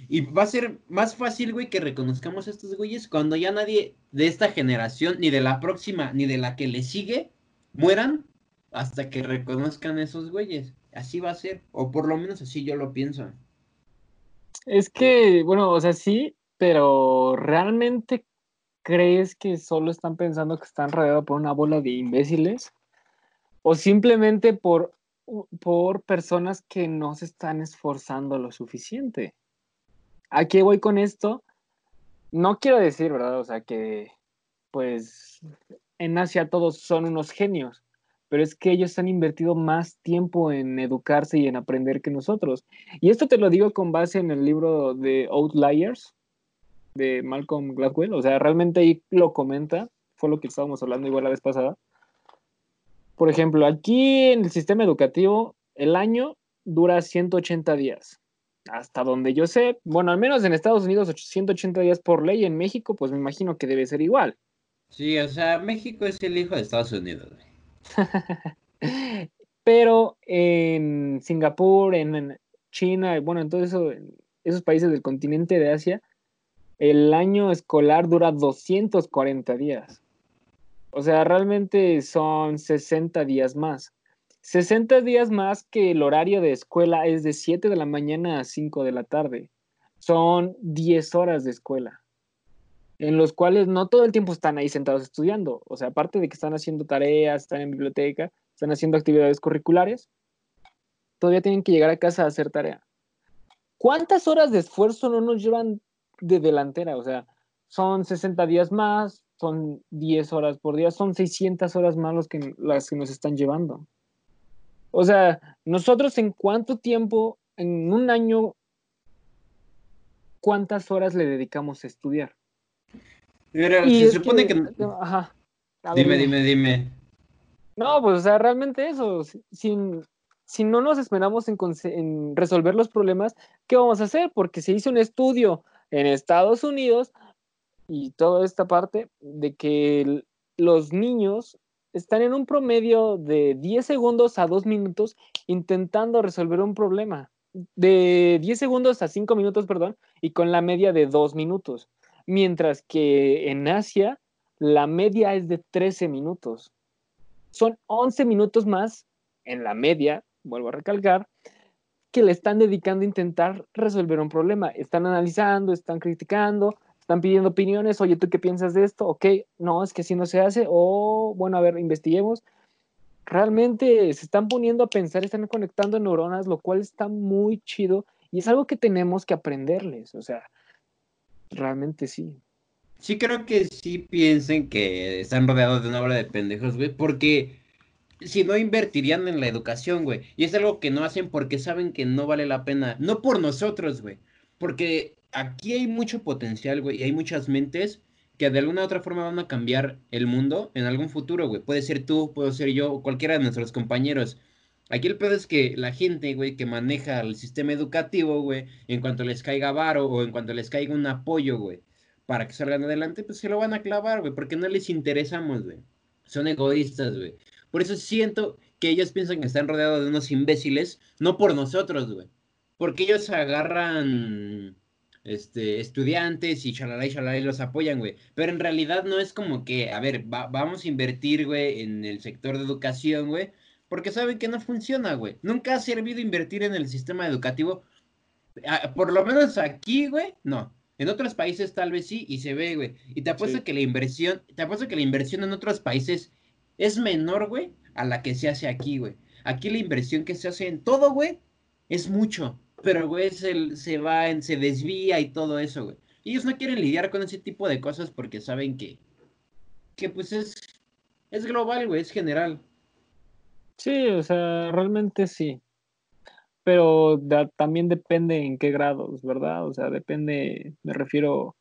S2: Y va a ser más fácil, güey, que reconozcamos a estos güeyes cuando ya nadie de esta generación, ni de la próxima, ni de la que le sigue, mueran hasta que reconozcan esos güeyes. Así va a ser, o por lo menos así yo lo pienso.
S1: Es que, bueno, o sea, sí, pero ¿realmente crees que solo están pensando que están rodeados por una bola de imbéciles? ¿O simplemente por, por personas que no se están esforzando lo suficiente? ¿A qué voy con esto? No quiero decir, ¿verdad? O sea, que pues en Asia todos son unos genios, pero es que ellos han invertido más tiempo en educarse y en aprender que nosotros. Y esto te lo digo con base en el libro de Outliers de Malcolm Gladwell, o sea, realmente ahí lo comenta, fue lo que estábamos hablando igual la vez pasada. Por ejemplo, aquí en el sistema educativo, el año dura 180 días. Hasta donde yo sé, bueno, al menos en Estados Unidos 180 días por ley, en México pues me imagino que debe ser igual.
S2: Sí, o sea, México es el hijo de Estados Unidos. (laughs)
S1: Pero en Singapur, en China, bueno, en todos eso, esos países del continente de Asia, el año escolar dura 240 días. O sea, realmente son 60 días más. 60 días más que el horario de escuela es de 7 de la mañana a 5 de la tarde. Son 10 horas de escuela en los cuales no todo el tiempo están ahí sentados estudiando. O sea, aparte de que están haciendo tareas, están en biblioteca, están haciendo actividades curriculares, todavía tienen que llegar a casa a hacer tarea. ¿Cuántas horas de esfuerzo no nos llevan de delantera? O sea, son 60 días más, son 10 horas por día, son 600 horas más los que, las que nos están llevando. O sea, nosotros en cuánto tiempo, en un año, cuántas horas le dedicamos a estudiar.
S2: se supone que... Ajá. dime, dime, dime.
S1: No, pues, o sea, realmente eso, sin, si no nos esperamos en, en, resolver los problemas, ¿qué vamos a hacer? Porque se hizo un estudio en Estados Unidos y toda esta parte de que los niños están en un promedio de 10 segundos a 2 minutos intentando resolver un problema. De 10 segundos a 5 minutos, perdón, y con la media de 2 minutos. Mientras que en Asia la media es de 13 minutos son 11 minutos más en la media, vuelvo a recalcar, que le están dedicando a intentar resolver un problema. Están analizando, están criticando, están pidiendo opiniones, oye, ¿tú qué piensas de esto? Ok, no, es que así no se hace, o bueno, a ver, investiguemos. Realmente se están poniendo a pensar, están conectando neuronas, lo cual está muy chido y es algo que tenemos que aprenderles, o sea, realmente sí.
S2: Sí creo que sí piensen que están rodeados de una bola de pendejos, güey, porque si no invertirían en la educación, güey. Y es algo que no hacen porque saben que no vale la pena. No por nosotros, güey. Porque aquí hay mucho potencial, güey, y hay muchas mentes que de alguna u otra forma van a cambiar el mundo en algún futuro, güey. Puede ser tú, puedo ser yo, cualquiera de nuestros compañeros. Aquí el pedo es que la gente, güey, que maneja el sistema educativo, güey, en cuanto les caiga varo o en cuanto les caiga un apoyo, güey, para que salgan adelante, pues se lo van a clavar, güey, porque no les interesamos, güey. Son egoístas, güey. Por eso siento que ellos piensan que están rodeados de unos imbéciles, no por nosotros, güey. Porque ellos agarran este, estudiantes y chalala y chalala y los apoyan, güey. Pero en realidad no es como que, a ver, vamos a invertir, güey, en el sector de educación, güey. Porque saben que no funciona, güey. Nunca ha servido invertir en el sistema educativo. Por lo menos aquí, güey, no. En otros países tal vez sí, y se ve, güey. Y te apuesto que la inversión, te apuesto que la inversión en otros países es menor, güey, a la que se hace aquí, güey. Aquí la inversión que se hace en todo, güey, es mucho. Pero, güey, se, va, en, se desvía y todo eso, güey. Ellos no quieren lidiar con ese tipo de cosas porque saben que, que pues es, es global, güey, es general.
S1: Sí, o sea, realmente sí pero también depende en qué grados, ¿verdad? O sea, depende, me refiero,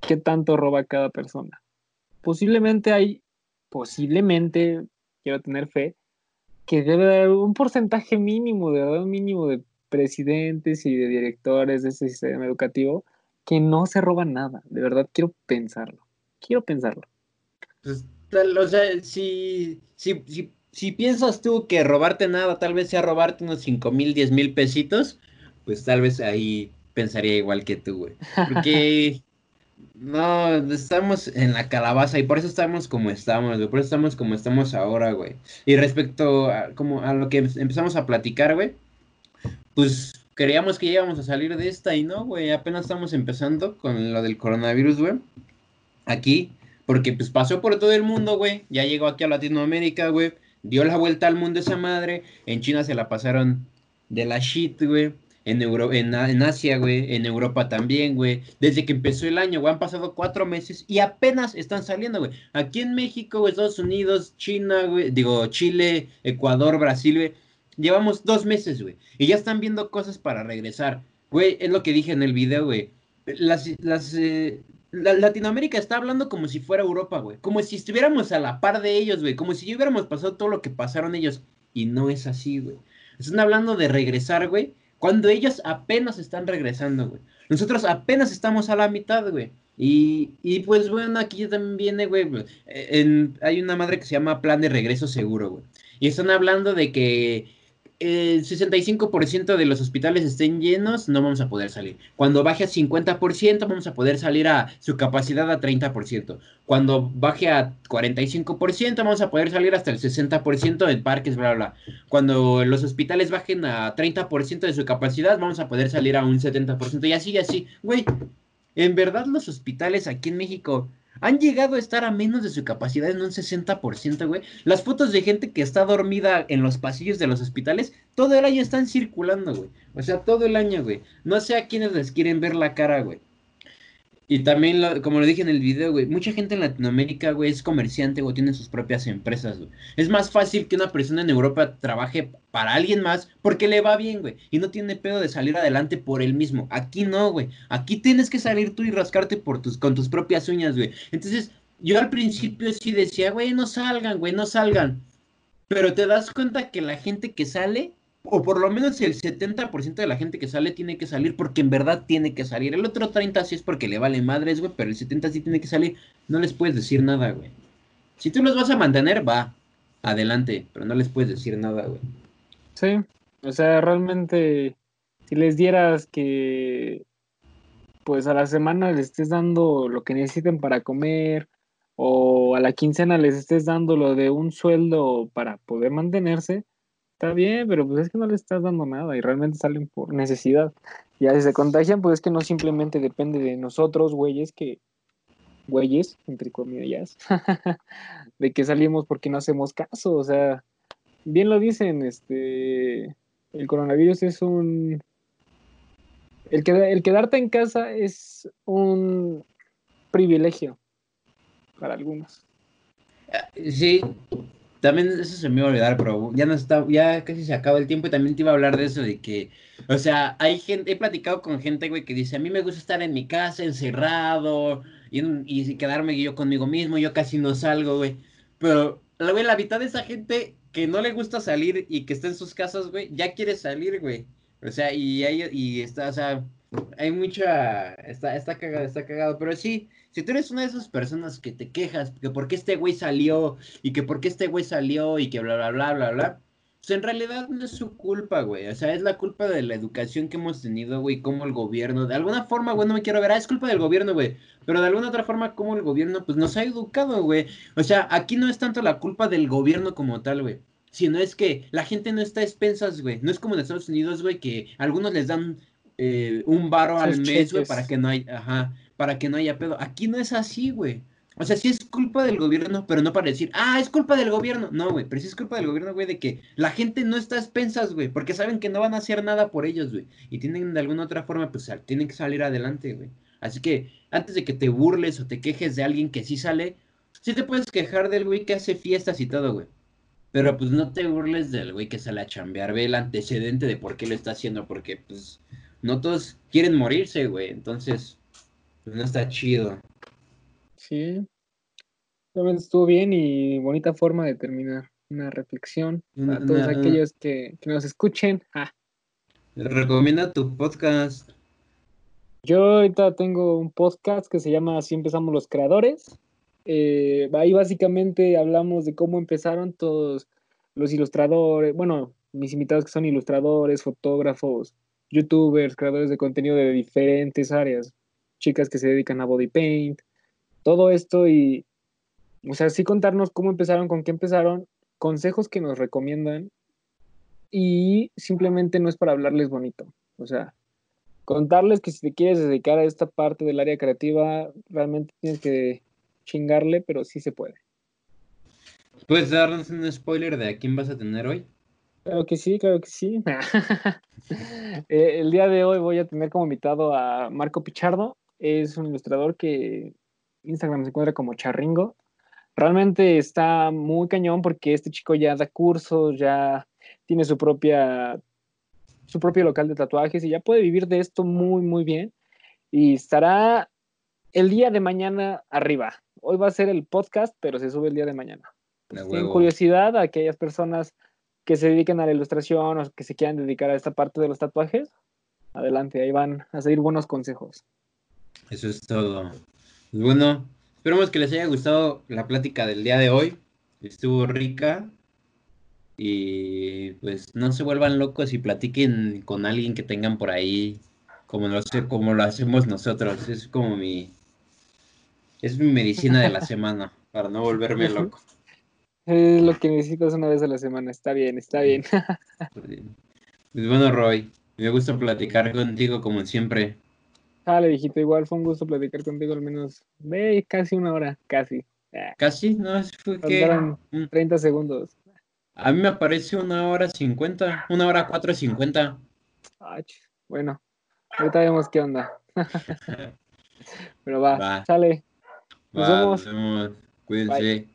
S1: qué tanto roba cada persona. Posiblemente hay, posiblemente, quiero tener fe, que debe haber un porcentaje mínimo, de verdad, un mínimo de presidentes y de directores de ese sistema educativo que no se roban nada. De verdad, quiero pensarlo. Quiero pensarlo.
S2: Pues, o sea, si, si, si si piensas tú que robarte nada tal vez sea robarte unos 5 mil, 10 mil pesitos, pues tal vez ahí pensaría igual que tú, güey. (laughs) Porque no, estamos en la calabaza y por eso estamos como estamos, güey. Por eso estamos como estamos ahora, güey. Y respecto a, como a lo que empezamos a platicar, güey, pues creíamos que íbamos a salir de esta y no, güey. Apenas estamos empezando con lo del coronavirus, güey. Aquí, porque pues pasó por todo el mundo, güey. Ya llegó aquí a Latinoamérica, güey dio la vuelta al mundo esa madre. En China se la pasaron de la shit, güey. En, Euro en, Asia, güey. En Europa también, güey. Desde que empezó el año, güey. Han pasado cuatro meses y apenas están saliendo, güey. Aquí en México, Estados Unidos, China, güey. Digo, Chile, Ecuador, Brasil, güey. Llevamos dos meses, güey. Y ya están viendo cosas para regresar. Güey, es lo que dije en el video, güey. Las, las, eh, Latinoamérica está hablando como si fuera Europa, güey. Como si estuviéramos a la par de ellos, güey. Como si ya hubiéramos pasado todo lo que pasaron ellos. Y no es así, güey. Están hablando de regresar, güey. Cuando ellos apenas están regresando, güey. Nosotros apenas estamos a la mitad, güey. Y, y pues bueno, aquí también viene, güey. hay una madre que se llama Plan de Regreso Seguro, güey. Y están hablando de que el 65% de los hospitales estén llenos, no vamos a poder salir. Cuando baje a 50%, vamos a poder salir a su capacidad a 30%. Cuando baje a 45%, vamos a poder salir hasta el 60% en parques, bla, bla. Cuando los hospitales bajen a 30% de su capacidad, vamos a poder salir a un 70%. Y así, y así. Güey, en verdad los hospitales aquí en México han llegado a estar a menos de su capacidad en un 60%, güey. Las fotos de gente que está dormida en los pasillos de los hospitales, todo el año están circulando, güey. O sea, todo el año, güey. No sé a quiénes les quieren ver la cara, güey. Y también, como lo dije en el video, güey, mucha gente en Latinoamérica, güey, es comerciante o tiene sus propias empresas, güey. Es más fácil que una persona en Europa trabaje para alguien más porque le va bien, güey. Y no tiene pedo de salir adelante por él mismo. Aquí no, güey. Aquí tienes que salir tú y rascarte por tus, con tus propias uñas, güey. Entonces, yo al principio sí decía, güey, no salgan, güey, no salgan. Pero te das cuenta que la gente que sale o por lo menos el 70% de la gente que sale tiene que salir porque en verdad tiene que salir. El otro 30 sí es porque le vale madres, güey, pero el 70 sí tiene que salir. No les puedes decir nada, güey. Si tú los vas a mantener, va, adelante, pero no les puedes decir nada, güey.
S1: Sí, o sea, realmente, si les dieras que, pues a la semana les estés dando lo que necesiten para comer, o a la quincena les estés dando lo de un sueldo para poder mantenerse, Está bien, pero pues es que no le estás dando nada y realmente salen por necesidad. Y si se contagian, pues es que no simplemente depende de nosotros, güeyes, que, güeyes, entre comillas, (laughs) de que salimos porque no hacemos caso. O sea, bien lo dicen, este, el coronavirus es un... El, el quedarte en casa es un privilegio para algunos.
S2: Sí, también eso se me iba a olvidar, pero ya no está, ya casi se acaba el tiempo y también te iba a hablar de eso, de que, o sea, hay gente, he platicado con gente, güey, que dice, a mí me gusta estar en mi casa, encerrado, y, y quedarme yo conmigo mismo, yo casi no salgo, güey. Pero, güey, la mitad de esa gente que no le gusta salir y que está en sus casas, güey, ya quiere salir, güey. O sea, y, hay, y está, o sea, hay mucha, está, está cagado, está cagado, pero sí, si tú eres una de esas personas que te quejas que por qué este güey salió y que por qué este güey salió y que bla, bla, bla, bla, bla, pues en realidad no es su culpa, güey. O sea, es la culpa de la educación que hemos tenido, güey, como el gobierno, de alguna forma, güey, no me quiero ver, ah, es culpa del gobierno, güey. Pero de alguna otra forma, como el gobierno, pues nos ha educado, güey. O sea, aquí no es tanto la culpa del gobierno como tal, güey. Sino es que la gente no está a expensas, güey. No es como en Estados Unidos, güey, que algunos les dan eh, un varo al mes, güey, para que no haya, ajá, para que no haya pedo. Aquí no es así, güey. O sea, sí es culpa del gobierno, pero no para decir, ah, es culpa del gobierno. No, güey, pero sí es culpa del gobierno, güey, de que la gente no está a expensas, güey, porque saben que no van a hacer nada por ellos, güey. Y tienen de alguna otra forma, pues tienen que salir adelante, güey. Así que antes de que te burles o te quejes de alguien que sí sale, sí te puedes quejar del güey que hace fiestas y todo, güey. Pero pues no te burles del güey que sale a chambear, ve el antecedente de por qué lo está haciendo, porque pues no todos quieren morirse, güey. Entonces, pues no está chido.
S1: Sí. Realmente estuvo bien y bonita forma de terminar una reflexión a todos aquellos que, nos escuchen. Ah.
S2: Recomienda tu podcast.
S1: Yo ahorita tengo un podcast que se llama Así empezamos los creadores. Eh, ahí básicamente hablamos de cómo empezaron todos los ilustradores, bueno, mis invitados que son ilustradores, fotógrafos, youtubers, creadores de contenido de diferentes áreas, chicas que se dedican a body paint, todo esto y, o sea, sí contarnos cómo empezaron, con qué empezaron, consejos que nos recomiendan y simplemente no es para hablarles bonito, o sea, contarles que si te quieres dedicar a esta parte del área creativa, realmente tienes que chingarle, pero sí se puede.
S2: ¿Puedes darnos un spoiler de a quién vas a tener hoy?
S1: Claro que sí, claro que sí. (laughs) Eh, el día de hoy voy a tener como invitado a Marco Pichardo. Es un ilustrador que Instagram se encuentra como Charringo. Realmente está muy cañón porque este chico ya da cursos, ya tiene su propia su propio local de tatuajes y ya puede vivir de esto muy muy bien y estará el día de mañana arriba. Hoy va a ser el podcast, pero se sube el día de mañana. Tienen curiosidad a aquellas personas que se dediquen a la ilustración o que se quieran dedicar a esta parte de los tatuajes, adelante, ahí van a seguir buenos consejos.
S2: Eso es todo. Pues bueno, esperamos que les haya gustado la plática del día de hoy. Estuvo rica. Y pues no se vuelvan locos y platiquen con alguien que tengan por ahí, como lo, como lo hacemos nosotros. Es como mi. Es mi medicina de la (laughs) semana, para no volverme loco.
S1: Es lo que necesitas una vez a la semana. Está bien, está bien.
S2: pues bueno, Roy, me gusta platicar contigo como siempre.
S1: Dale, viejito, igual fue un gusto platicar contigo al menos ve casi una hora, casi.
S2: Ah. ¿Casi? No, fue que...
S1: 30 segundos.
S2: A mí me aparece una hora cincuenta, una hora cuatro cincuenta.
S1: Bueno, ahorita vemos qué onda. (laughs) Pero va,
S2: Va.
S1: sale. Nos
S2: Va,
S1: vemos.
S2: Nos vemos. Cuídense.